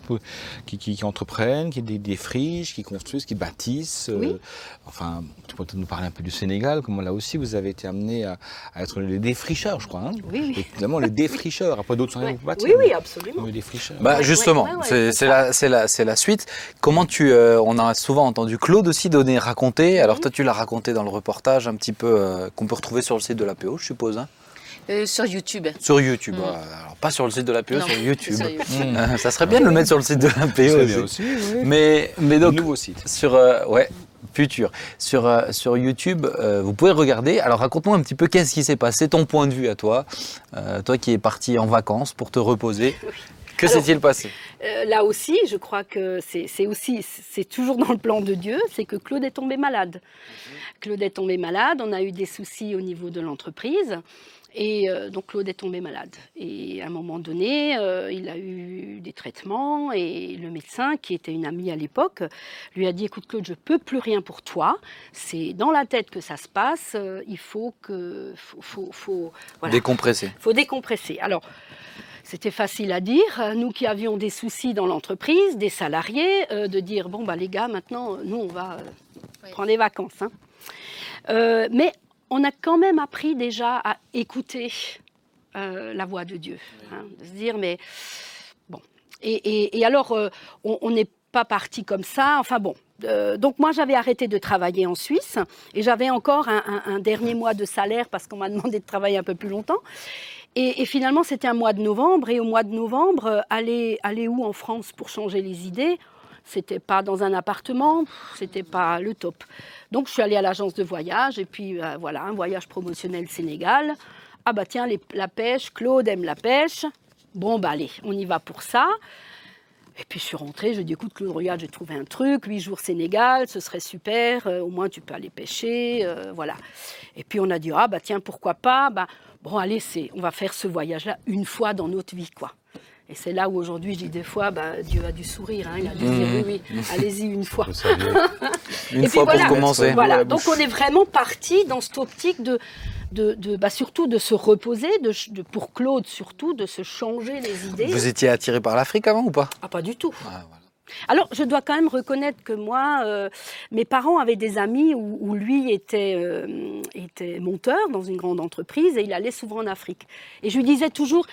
qui, qui, qui entreprennent, qui dé- défrichent, qui construisent, qui bâtissent. euh, enfin, tu peux peut-être nous parler un peu du Sénégal, comment là aussi vous avez été amené à, à être les défricheurs, je crois. Hein Oui. Et finalement, les défricheurs. Après, d'autres sont Ouais. Oui, oui, absolument. mais les défricheurs. Bah justement, ouais, c'est la, c'est la, c'est la suite. Comment tu, euh, on a souvent entendu Claude aussi donner, raconter. Alors Mhm. toi, tu l'as raconté dans le reportage un petit peu euh, qu'on peut retrouver sur le site de l'APO, je suppose, hein Euh, sur YouTube. sur YouTube. Mhm. euh, Alors pas sur le site de l'APO, sur YouTube. sur YouTube. Mmh. Ça serait bien de le mettre sur le site de l'APO aussi. aussi, oui. Mais, mais Donc, donc nouveau site. sur euh, ouais futur sur euh, sur YouTube, euh, vous pouvez regarder. Alors raconte-moi un petit peu qu'est-ce qui s'est passé, ton point de vue à toi, Euh, toi qui es parti en vacances pour te reposer. Que s'est-il passé? là aussi, je crois que c'est aussi, c'est toujours dans le plan de Dieu, c'est que Claude est tombé malade. Claude est tombé malade, on a eu des soucis au niveau de l'entreprise. Et euh, donc Claude est tombé malade. Et à un moment donné, euh, il a eu des traitements et le médecin, qui était une amie à l'époque, lui a dit "Écoute Claude, je peux plus rien pour toi. C'est dans la tête que ça se passe. euh, il faut que, faut, faut, faut- voilà, Décompressé. faut décompresser. Alors, c'était facile à dire. Nous qui avions des soucis dans l'entreprise, des salariés, euh, de dire bon bah les gars, maintenant nous on va euh, Oui. prendre des vacances. hein. Euh, mais on a quand même appris déjà à écouter euh, la voix de Dieu, hein, de se dire mais bon. Et, et- et alors euh, on n'est pas parti comme ça. Enfin bon. Euh, donc moi j'avais arrêté de travailler en Suisse et j'avais encore un, un- un dernier mois de salaire parce qu'on m'a demandé de travailler un peu plus longtemps. Et, et finalement, c'était un mois de novembre. Et au mois de novembre, aller, aller où en France pour changer les idées? C'était pas dans un appartement, c'était pas le top. Donc, je suis allée à l'agence de voyage. Et puis, euh, voilà, un voyage promotionnel Sénégal. Ah, bah tiens, la pêche, Claude aime la pêche. Bon, bah allez, on y va pour ça. Et puis je suis rentrée, je dis écoute Claude, regarde, j'ai trouvé un truc, huit jours Sénégal, ce serait super, euh, au moins tu peux aller pêcher, euh, voilà. Et puis on a dit ah bah tiens pourquoi pas, bah bon allez on va faire ce voyage-là une fois dans notre vie quoi. Et c'est là où aujourd'hui je dis des fois bah Dieu a dû sourire, hein, il a dû dire oui oui, allez-y une fois. Une Et fois puis pour voilà. commencer. Voilà, donc on est vraiment parti dans cette optique de, de, de- bah, surtout de se reposer, de, ch- de- pour Claude surtout, de se changer les idées. Vous étiez attiré par l'Afrique avant ou pas? Ah pas du tout. Ah, voilà. Alors, je dois quand même reconnaître que moi, euh, mes parents avaient des amis où, où lui était, euh, était monteur dans une grande entreprise et il allait souvent en Afrique. Et je lui disais toujours,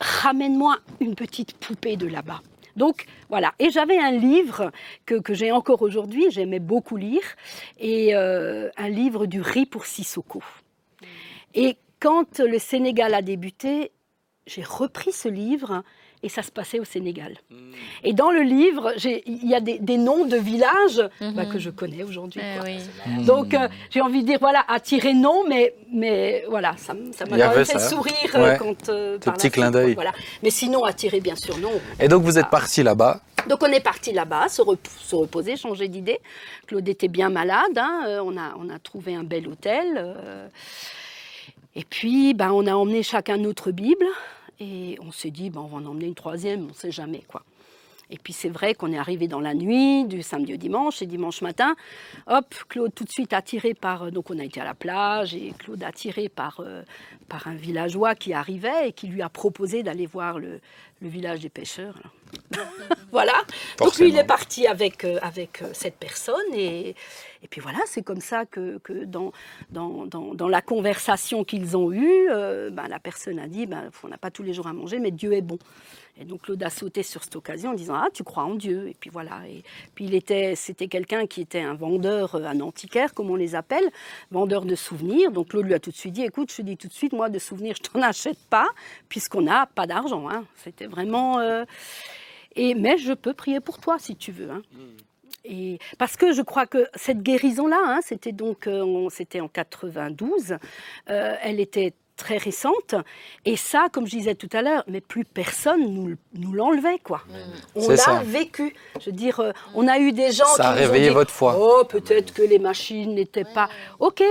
ramène-moi une petite poupée de là-bas. Donc voilà, et j'avais un livre que, j'ai encore aujourd'hui, j'aimais beaucoup lire, et euh, un livre du riz pour Sissoko. Et quand le Sénégal a débuté, j'ai repris ce livre et ça se passait au Sénégal. Et dans le livre, il y a des, des noms de villages bah, que je connais aujourd'hui. Eh oui. Donc euh, j'ai envie de dire, voilà, attirer non, mais, mais voilà, ça m'a fait ça. sourire euh, Ouais. quand... euh, par petit clin d'œil. Voilà. Mais sinon, attirer, bien sûr, non. Et donc vous êtes parti là-bas. Donc on est parti là-bas, se, rep- se reposer, changer d'idée. Claude était bien malade, hein, euh, on, a, on a trouvé un bel hôtel. euh, et puis ben, on a emmené chacun notre Bible et on s'est dit ben, on va en emmener une troisième, on ne sait jamais quoi. Et puis c'est vrai qu'on est arrivé dans la nuit du samedi au dimanche et dimanche matin, hop, Claude tout de suite attiré par, donc on a été à la plage et Claude attiré par, euh, par un villageois qui arrivait et qui lui a proposé d'aller voir le, le village des pêcheurs. là. voilà. Donc lui, il est parti avec, euh, avec euh, cette personne et, et puis voilà, c'est comme ça que, dans, la conversation qu'ils ont eue, euh, ben, la personne a dit, ben, on n'a pas tous les jours à manger, mais Dieu est bon. Et donc Claude a sauté sur cette occasion en disant ah tu crois en Dieu et puis voilà et puis il était c'était quelqu'un qui était un vendeur euh, un antiquaire comme on les appelle vendeur de souvenirs donc Claude lui a tout de suite dit écoute je te dis tout de suite moi de souvenirs je t'en achète pas puisqu'on n'a pas d'argent hein. c'était vraiment euh, et mais je peux prier pour toi si tu veux hein. Parce que je crois que cette guérison-là, hein, c'était donc euh, c'était en 92, euh, elle était très récente. Et ça, comme je disais tout à l'heure, mais plus personne nous, nous l'enlevait, quoi. On C'est l'a ça. vécu. Je veux dire, euh, on a eu des gens Ça a qui ont réveillé dit, votre foi. Oh, peut-être que les machines n'étaient pas. Ok,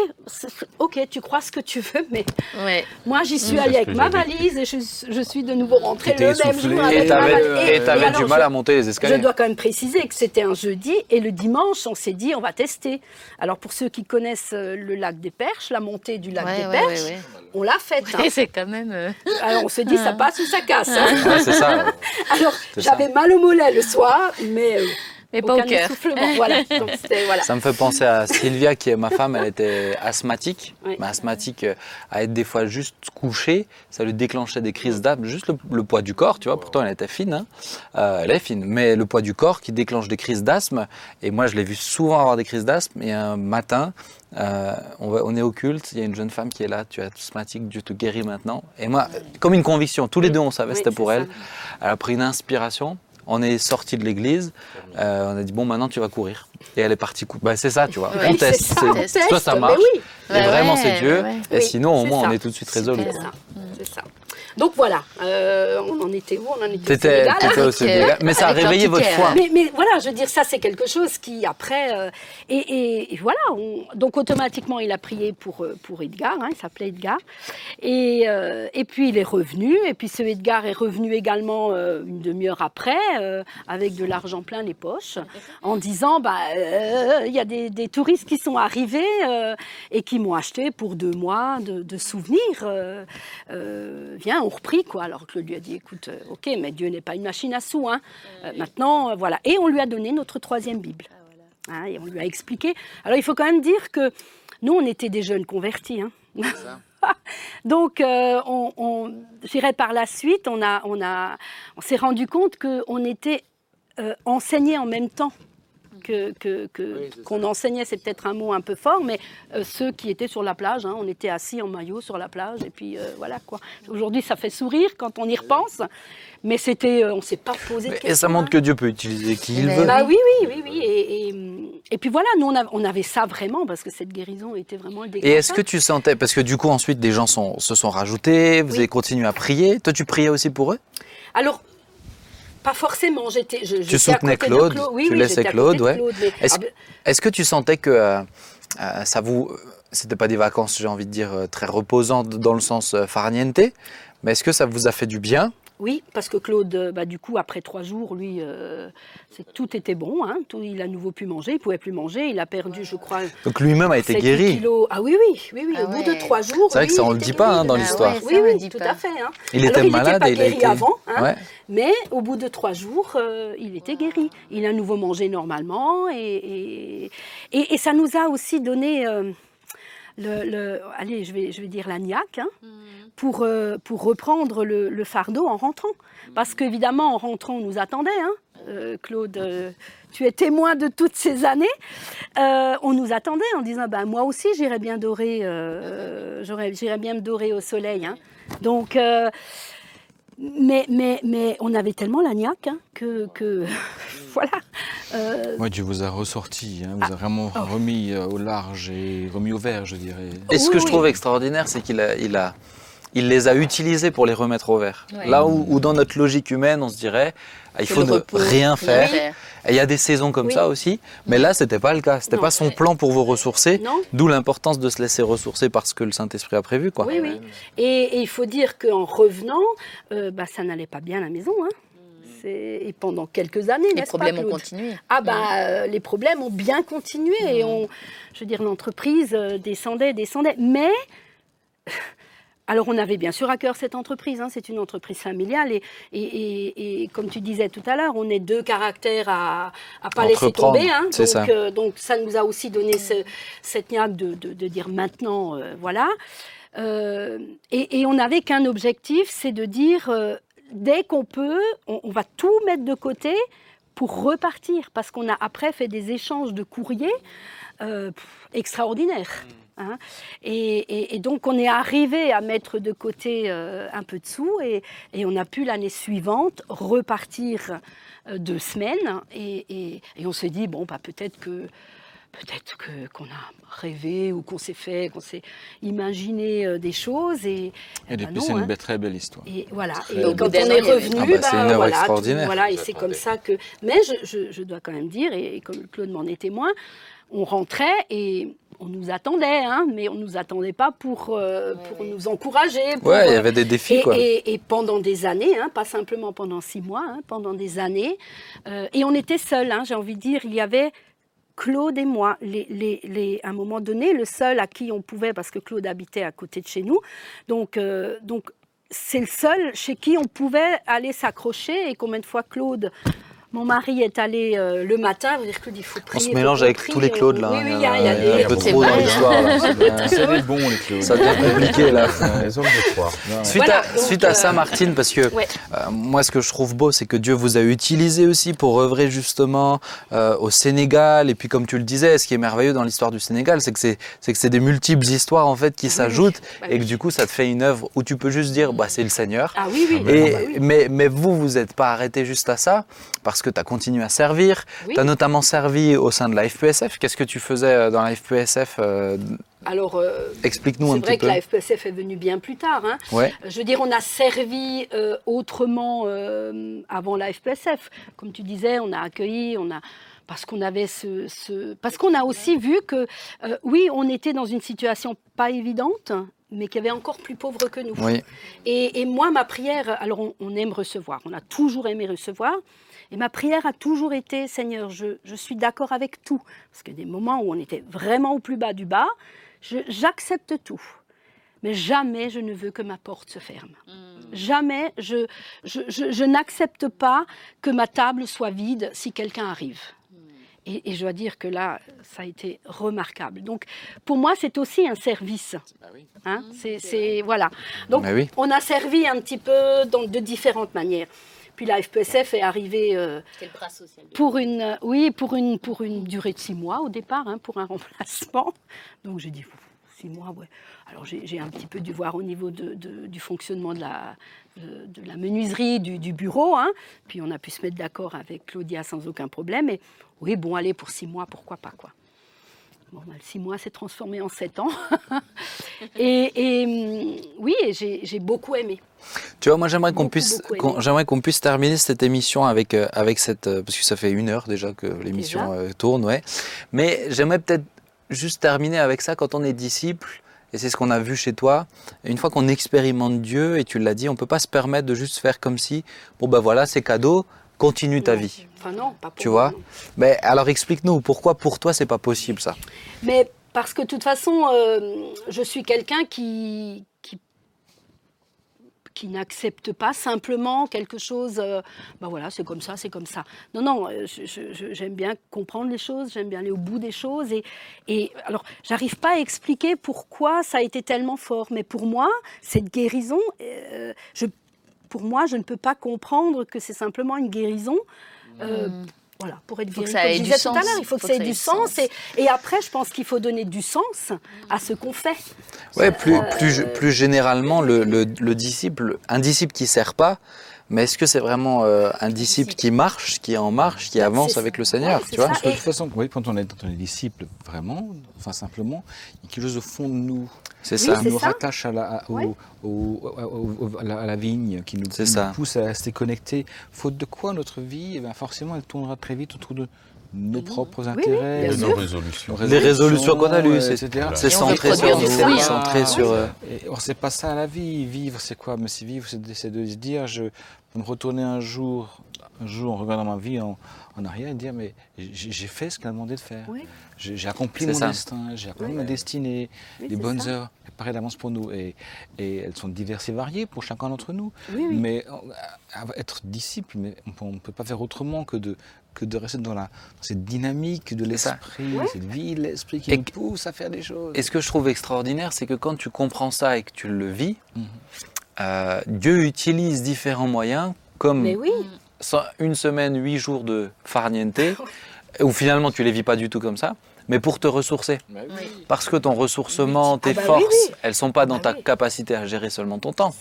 ok, tu crois ce que tu veux, mais Ouais. moi, j'y suis Mmh. allée avec ma valise et je, je suis de nouveau rentrée le même jour Et Et avec ma valise. et t'avais du mal je- à monter les je escaliers. dois quand même préciser que c'était un jeudi et le dimanche, on s'est dit on va tester. Alors pour ceux qui connaissent euh, le lac des Perches, la montée du lac Ouais, des ouais, Perches, ouais, ouais. on l'a hein. C'est quand même. euh, Alors on s'est dit ça passe ou ça casse. hein. C'est ça. Alors j'avais mal au mollet le soir, mais, euh, Mais pas au cœur. essoufflement. Voilà. Donc, c'était- voilà. Ça me fait penser à Sylvia, qui est ma femme, elle était asthmatique. Oui. Mais asthmatique, euh, à être des fois juste couchée, ça lui déclenchait des crises d'asthme. Juste le, le poids du corps, tu vois, pourtant elle était fine. hein. Euh, elle est fine, mais le poids du corps qui déclenche des crises d'asthme. Et moi, je l'ai vu souvent avoir des crises d'asthme. Et un matin, euh, on, va- on est au culte, il y a une jeune femme qui est là, tu es asthmatique, Dieu te guérit maintenant. Et moi, comme une conviction, tous les deux on savait, Oui, c'était pour ça. elle. Elle a pris une inspiration. On est sorti de l'église. euh, on a dit bon maintenant tu vas courir. Et elle est partie courir. Bah, c'est ça tu vois. On Oui, teste. ça, on Soit teste, ça mais marche. oui. Et Ouais, vraiment c'est Dieu. ouais. Et sinon au moins ça. on est tout de suite résolu. C'est ça. Donc voilà, euh, on en était où On en était Sénégal, hein. Avec, euh, Mais ça a réveillé votre l'antiquaire. foi. Mais, mais voilà, je veux dire, ça c'est quelque chose qui après... euh, et, et- et voilà, on- donc automatiquement il a prié pour, euh, pour Edgar, hein, il s'appelait Edgar. Et, et puis il est revenu, et puis ce Edgar est revenu également une demi-heure après, avec de l'argent plein les poches, en disant, bah, il y a des, des touristes qui sont arrivés et qui m'ont acheté pour deux mois de, de souvenirs. euh, on reprit, quoi. Alors que lui a dit, écoute, euh, ok, mais Dieu n'est pas une machine à sous, hein. Euh, maintenant, euh, voilà. Et on lui a donné notre troisième Bible. Hein, et on lui a expliqué. Alors, il faut quand même dire que nous, on était des jeunes convertis. Hein. Donc, euh, on, on, je dirais par la suite, on, a, on, a, on s'est rendu compte qu'on était euh, enseignés en même temps. Que, que- que- qu'on enseignait, c'est peut-être un mot un peu fort, mais euh, ceux qui étaient sur la plage, hein, on était assis en maillot sur la plage, et puis euh, voilà quoi. Aujourd'hui, ça fait sourire quand on y repense, mais c'était, euh, on s'est pas posé de Mais- questions. Et ça montre que Dieu peut utiliser qui il Mais veut. Bah oui, oui, oui, oui. Et, et, et puis voilà, nous, on, a- on avait ça vraiment, parce que cette guérison était vraiment le Et est-ce que tu sentais, parce que du coup ensuite des gens sont- se sont rajoutés, vous Oui. avez continué à prier, toi tu priais aussi pour eux? Alors, pas forcément, j'étais... je- Tu soutenais Claude, Oui, tu oui, laissais Claude, ouais. Claude, mais- Est-ce ah, ben, est-ce que tu sentais que euh, euh, ça vous... C'était pas des vacances, j'ai envie de dire, euh, très reposantes dans le sens euh, farniente, mais est-ce que ça vous a fait du bien Oui, parce que Claude, euh, bah, du coup, après trois jours, lui, euh, tout était bon. Hein, tout, il a à nouveau pu manger. Il pouvait plus manger. Il a perdu, je crois, Donc lui-même a été 7 guéri. kilos. Ah oui, oui, oui, oui. Ah au bout de trois jours. C'est vrai que ça, on le dit pas, hein, dans Ah l'histoire. ouais, Oui, oui, dit tout pas. à fait. hein. Il Alors, était il malade n'était pas et il a guéri été. avant, hein, Ouais. mais au bout de trois jours, euh, il était guéri. Il a à nouveau mangé normalement et, et, et- et ça nous a aussi donné, euh, le, le- allez, je vais, je vais dire la niaque, hein, pour, euh, pour reprendre le, le fardeau en rentrant. Parce qu'évidemment, en rentrant, on nous attendait. hein. Euh, Claude, euh, tu es témoin de toutes ces années. On nous attendait en disant, ben, moi aussi, j'irais bien dorer, j'irais bien me dorer au soleil. hein. Donc, mais, mais, mais on avait tellement la niaque hein, que, que voilà. Euh, Ouais, Dieu vous a ressorti, hein, vous a vraiment oh. remis euh, au large et remis au vert, je dirais. Et ce Oui, que je trouve extraordinaire, c'est qu'il a, il a, il les a utilisés pour les remettre au vert. Ouais. Là où, où dans notre logique humaine, on se dirait, ah, il faut ne repos, rien faire. Et il y a des saisons comme Oui. ça aussi, mais là, c'était pas le cas. C'était pas son plan pour vous ressourcer. non D'où l'importance de se laisser ressourcer parce que le Saint-Esprit a prévu, quoi. Oui, oui. Et, et il faut dire qu'en revenant, euh, bah, ça n'allait pas bien à la maison. Hein. Et pendant quelques années, Les pas, problèmes ont continué. Ah bah euh, les problèmes ont bien continué et on, je veux dire l'entreprise euh, descendait, descendait. Mais alors on avait bien sûr à cœur cette entreprise. hein, c'est une entreprise familiale et, et, et- et comme tu disais tout à l'heure, on est deux caractères à à pas laisser tomber. hein. c'est donc, ça. euh, donc ça nous a aussi donné ce- cette niaque de, de- de dire maintenant euh, voilà. Euh, et, et on n'avait qu'un objectif, c'est de dire euh, dès qu'on peut, on, on va tout mettre de côté pour repartir, parce qu'on a après fait des échanges de courriers euh, extraordinaires. Hein. Et, et- et donc on est arrivé à mettre de côté euh, un peu de sous et, et on a pu l'année suivante repartir euh, deux semaines et, et- et on s'est dit bon bah peut-être que peut-être que qu'on a rêvé ou qu'on s'est fait qu'on s'est imaginé euh, des choses et, Et bah depuis, non, c'est une hein. très belle histoire. Et voilà. Et quand on est revenu, Ah bah, c'est une œuvre voilà, tout- extraordinaire. voilà, et c'est comme ça que. Mais je, je- je dois quand même dire, et, et comme Claude m'en est témoin, on rentrait et on nous attendait, hein, mais on nous attendait pas pour, euh, pour nous encourager. pour, Ouais, il y euh, avait des défis, et, quoi. et- et pendant des années, hein, pas simplement pendant six mois, hein, pendant des années. euh, et on était seuls, hein, j'ai envie de dire, il y avait Claude et moi, les, les- les- à un moment donné, le seul à qui on pouvait, parce que Claude habitait à côté de chez nous, donc, euh, donc c'est le seul chez qui on pouvait aller s'accrocher. Et combien de fois Claude, mon mari, est allé euh, le matin, vous dire Claude, il faut On prier. se faut mélange avec tous les Claudes, là. Oui, oui, il y a, y a Il y a des- un peu C'est trop dans l'histoire, C'est des bons, les Claude. Ça devient compliqué, là. Les hommes de foi. Suite, Voilà, à, donc, suite à euh, ça, Martine, parce que Ouais. euh, moi, ce que je trouve beau, c'est que Dieu vous a utilisé aussi pour œuvrer justement euh, au Sénégal. Et puis, comme tu le disais, ce qui est merveilleux dans l'histoire du Sénégal, c'est que c'est c'est que c'est des multiples histoires en fait qui s'ajoutent Bah et que du coup, ça te fait une œuvre où tu peux juste dire, bah, c'est le Seigneur. Ah oui, oui. Et, ah bah oui. mais, mais vous, vous n'êtes pas arrêté juste à ça, parce que tu as continué à servir. Oui. Tu as notamment servi au sein de la FPSF. Qu'est-ce que tu faisais euh, dans la FPSF euh, Alors, euh, Explique-nous un c'est petit vrai que peu. la FPSF est venue bien plus tard. hein. Ouais. Je veux dire, on a servi euh, autrement euh, avant la FPSF. Comme tu disais, on a accueilli, on a parce qu'on avait ce, ce- parce qu'on a aussi vu que oui, on était dans une situation pas évidente, mais qui avait encore plus pauvre que nous. Oui. Et, et moi, ma prière, alors on, on aime recevoir, on a toujours aimé recevoir. Et ma prière a toujours été, Seigneur, je, je suis d'accord avec tout. Parce qu'il y a des moments où on était vraiment au plus bas du bas. J'accepte tout. Mais jamais je ne veux que ma porte se ferme. Jamais je, je, je- je n'accepte pas que ma table soit vide si quelqu'un arrive. Et, et je dois dire que là, ça a été remarquable. Donc, pour moi, c'est aussi un service. Hein, c'est, c'est- voilà. Donc, Bah oui. on a servi un petit peu de différentes manières. Puis la FPSF est arrivée euh, C'est le bras social. pour une, euh, oui, pour une, pour une durée de six mois au départ, hein, pour un remplacement. Donc j'ai dit six mois, ouais. Alors j'ai j'ai un petit peu dû voir au niveau de- de- du fonctionnement de la, de, de la menuiserie, du, du bureau. hein. Puis on a pu se mettre d'accord avec Claudia sans aucun problème. Et oui, bon, allez, pour six mois, pourquoi pas, quoi. Bon, le six mois s'est transformé en sept ans. et, et, hum, oui, j'ai beaucoup aimé. Tu vois, moi j'aimerais qu'on puisse, j'aimerais qu'on puisse terminer cette émission avec euh, avec cette, euh, parce que ça fait une heure déjà que l'émission euh, tourne, ouais. Mais j'aimerais peut-être juste terminer avec ça. Quand on est disciple, et c'est ce qu'on a vu chez toi, une fois qu'on expérimente Dieu, et tu l'as dit, on ne peut pas se permettre de juste faire comme si, bon ben voilà, c'est cadeau, continue ta vie. Enfin non, pas pour Tu moi, vois non. Mais alors explique-nous, pourquoi pour toi c'est pas possible ça? Mais parce que de toute façon, euh, je suis quelqu'un qui, qui, qui n'accepte pas simplement quelque chose. euh, ben voilà, c'est comme ça, c'est comme ça. Non, non, euh, j'aime bien comprendre les choses, j'aime bien aller au bout des choses. Et, et alors, j'arrive pas à expliquer pourquoi ça a été tellement fort. Mais pour moi, cette guérison, euh, je, pour moi, je ne peux pas comprendre que c'est simplement une guérison. Euh, Voilà, pour être ça comme ait je du disais tout à sens. l'heure, il faut que ça ait du sens. Et, et après, je pense qu'il faut donner du sens à ce qu'on fait. Ouais, plus, Euh, plus, plus généralement, le, le- le disciple, un disciple qui sert pas, mais est-ce que c'est vraiment euh, un disciple qui marche, qui est en marche, qui avance avec le Seigneur, tu vois. Parce que de toute façon, oui, quand on est, quand on est disciple, vraiment, enfin simplement, il y a quelque chose au fond de nous C'est Oui, ça. qui nous ça. rattache à la, à- au- Ouais. au- au- au- à la, à la vigne, qui nous pousse à rester connectés. Faute de quoi, notre vie, eh ben, forcément, elle tournera très vite autour de nos propres oui, intérêts, sûr. nos résolutions. Les résolutions qu'on a lues, c'est- etc. C'est Et on veut centré sur c'est fruit. centré sur. euh, or, c'est pas ça la vie. Vivre, c'est quoi? Mais si vivre, c'est de, c'est de se dire, je me retourner un jour, un jour en regardant ma vie en, en arrière et dire, mais j'ai fait ce qu'elle a demandé de faire. Oui. J'ai accompli C'est mon ça. destin, j'ai accompli Oui. ma destinée, Oui, les c'est bonnes ça. heures préparées d'avance pour nous. Et, et elles sont diverses et variées pour chacun d'entre nous. Oui, oui. Mais euh, être disciple, mais on ne peut pas faire autrement que de, que de rester dans, la, dans cette dynamique de l'esprit, Ouais. cette vie de l'esprit qui Et nous pousse à faire des choses. Et ce que je trouve extraordinaire, c'est que quand tu comprends ça et que tu le vis, Mhm. euh, Dieu utilise différents moyens, comme oui, une semaine, huit jours de farniente, où finalement tu les vis pas du tout comme ça, mais pour te ressourcer. Bah Parce que ton ressourcement, tes Ah bah oui, forces, oui. elles sont pas dans bah ta oui. capacité à gérer seulement ton temps.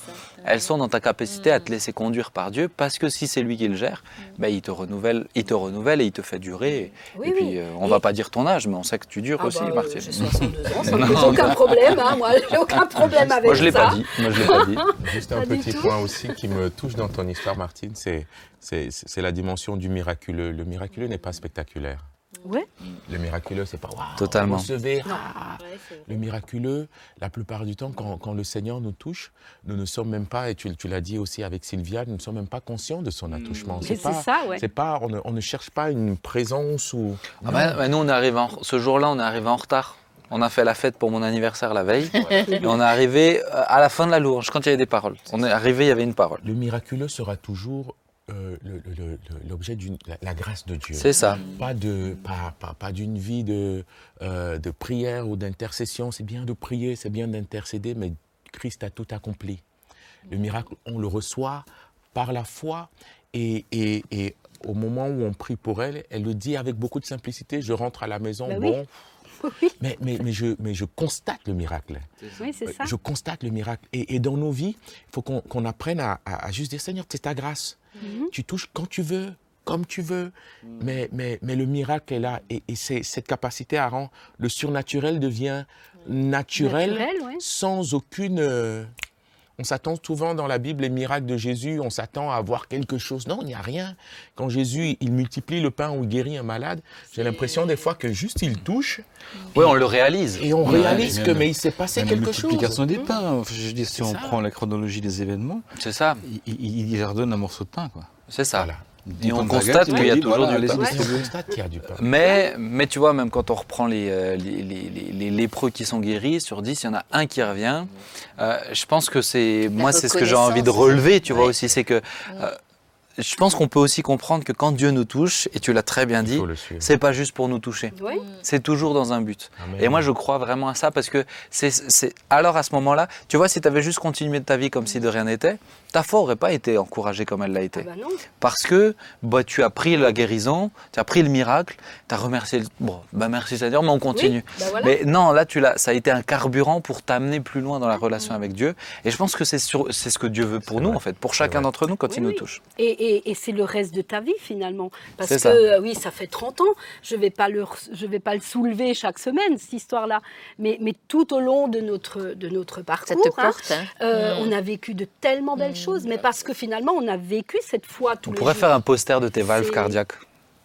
Elles sont dans ta capacité à te laisser conduire par Dieu, parce que si c'est lui qui le gère, ben, il te renouvelle, il te renouvelle et il te fait durer. Oui, et puis, euh, on Et- va pas dire ton âge, mais on sait que tu dures Ah aussi, bah, Martine. J'ai 62 ans, ça ne pose aucun problème. hein, moi, j'ai aucun problème avec Moi, je l'ai ça. pas dit. Moi, je l'ai pas dit. Juste un petit point aussi qui me touche dans ton histoire, Martine, c'est, c'est, c'est la dimension du miraculeux. Le miraculeux n'est pas spectaculaire. Ouais. Le miraculeux, c'est pas waouh, Totalement. recevez, ah. Le miraculeux, la plupart du temps, quand, quand le Seigneur nous touche, nous ne sommes même pas, et tu, tu l'as dit aussi avec Sylvia, nous ne sommes même pas conscients de son attouchement. Mais c'est pas, ça, ouais. c'est pas, on ne, on ne cherche pas une présence ou. Ah bah, bah, nous, on est arrivé en- ce jour-là, on est arrivé en retard. On a fait la fête pour mon anniversaire la veille. et on est arrivé euh, à la fin de la louange, quand il y avait des paroles. On est arrivé, il y avait une parole. Le miraculeux sera toujours euh, l'objet d'une la, la grâce de Dieu. C'est ça. Pas de pas, pas, pas d'une vie de, euh, de prière ou d'intercession. C'est bien de prier, c'est bien d'intercéder, mais Christ a tout accompli. Le miracle, on le reçoit par la foi et, et, et au moment où on prie pour elle, elle le dit avec beaucoup de simplicité. Je rentre à la maison, Bah bon, Oui, mais, mais, mais, je, mais je constate le miracle. oui, c'est ça. Je constate le miracle. Et, et dans nos vies, il faut qu'on apprenne à, à- à juste dire Seigneur, c'est ta grâce. Mhm. Tu touches quand tu veux, comme tu veux. Mais, mais, mais le miracle est là. Et, et c'est cette capacité à rendre le surnaturel devient naturel, Naturel, ouais. sans aucune. On s'attend souvent dans la Bible, les miracles de Jésus, on s'attend à voir quelque chose. Non, il n'y a rien. Quand Jésus, il multiplie le pain ou il guérit un malade, j'ai l'impression des fois que juste il touche Oui, on le réalise. et on Ouais, réalise que même- mais il s'est passé la quelque chose. multiplication des pains. Enfin, je si C'est on ça. prend la chronologie des événements, C'est ça. il, il- il leur donne un morceau de pain. Quoi. C'est ça. Voilà. Et on constate qu'il y a toujours voilà, du pain. Ouais. On distribuez. constate qu'il y a du pain. Mais, mais tu vois, même quand on reprend les, euh, les, les- les- les lépreux qui sont guéris, sur 10, il y en a un qui revient. Euh, je pense que c'est, moi, c'est ce que j'ai envie de relever, tu vois Ouais. aussi, c'est que euh, je pense qu'on peut aussi comprendre que quand Dieu nous touche, et tu l'as très bien dit, c'est pas juste pour nous toucher. Oui. C'est toujours dans un but. Amen. Et moi, je crois vraiment à ça parce que c'est, c'est- alors à ce moment-là, tu vois, si tu avais juste continué de ta vie comme si de rien n'était, ta foi aurait pas été encouragée comme elle l'a été. Ah bah non. Parce que bah, tu as pris la guérison, tu as pris le miracle, tu as remercié. le- Bon, bah merci Seigneur, mais on continue. Oui, bah voilà. Mais non, là, tu l'as, ça a été un carburant pour t'amener plus loin dans la relation avec Dieu. Et je pense que c'est, sur- c'est ce que Dieu veut pour nous, vrai. en fait, pour chacun d'entre nous quand Oui, il nous oui. touche. Et, et- et c'est le reste de ta vie finalement. Parce que ça. oui, ça fait 30 ans, je ne vais, pas le je vais pas le soulever chaque semaine, cette histoire-là. Mais, mais tout au long de notre, de notre Ça parcours, te hein, porte. hein. euh, Mm. on a vécu de tellement belles choses, mais parce que finalement, on a vécu cette foi tous On les pourrait jours. faire un poster de tes valves cardiaques.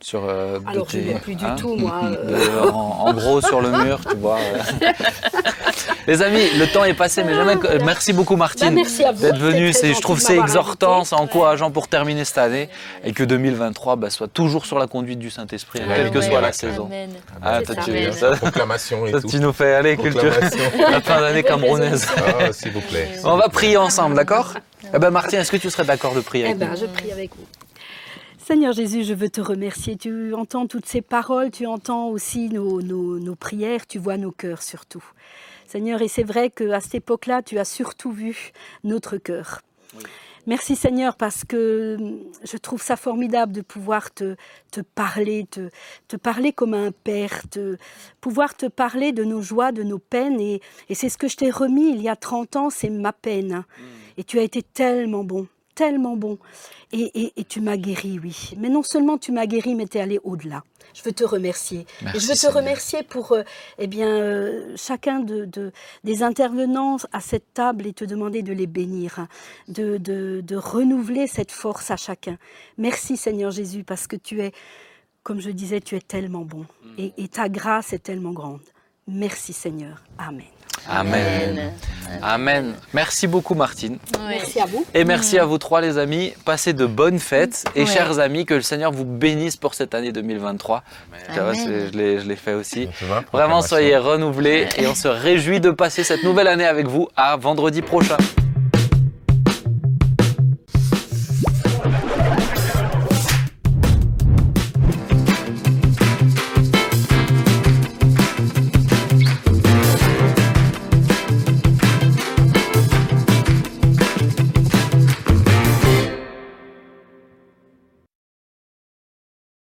Sur, euh, de Alors, je tes- plus du hein, tout, moi. de- euh. en, en gros, sur le mur, tu vois. Les amis, le temps est passé, mais jamais. voilà. Merci beaucoup, Martine. Bah, merci à vous. D'être venue. C'est je trouve c'est exhortant, c'est encourageant pour terminer cette année et que 2023 bah, soit toujours sur la conduite du Saint-Esprit, Ouais, quelle que ouais, soit la saison. Amen. Ah, ça. tu, Amen. ça, Proclamation et ça, tout. tu nous fais aller, culture. La fin d'année Ronez. Ah, s'il vous plaît. On va prier ensemble, d'accord? Eh ben, Martine, est-ce que tu serais d'accord de prier Eh avec nous? ben, je prie avec vous. Seigneur Jésus, je veux te remercier. Tu entends toutes ces paroles, tu entends aussi nos, nos- nos prières, tu vois nos cœurs surtout. Seigneur, et c'est vrai qu'à cette époque-là, tu as surtout vu notre cœur. Merci Seigneur parce que hum, je trouve ça formidable de pouvoir te, te parler, te, te parler comme un père, te, pouvoir te parler de nos joies, de nos peines. Et, et c'est ce que je t'ai remis il y a 30 ans, c'est ma peine. Et tu as été tellement bon, tellement bon. Et, et- et tu m'as guéri, oui. Mais non seulement tu m'as guéri, mais tu es allé au-delà. Je veux te remercier. Merci, et je veux te remercier pour euh, eh bien, euh, chacun de, de- des intervenants à cette table et te demander de les bénir, hein, de, de, de renouveler cette force à chacun. Merci Seigneur Jésus, parce que tu es, comme je disais, tu es tellement bon. Et, et ta grâce est tellement grande. Merci Seigneur. Amen. Amen. Amen. Merci beaucoup, Martine. Merci à vous. Et merci à vous trois, les amis. Passez de bonnes fêtes. Et Ouais. chers amis, que le Seigneur vous bénisse pour cette année 2023. Tu vois, Amen. c'est- Je l'ai je l'ai fait aussi. Vraiment, soyez renouvelés et on se réjouit de passer cette nouvelle année avec vous à vendredi prochain.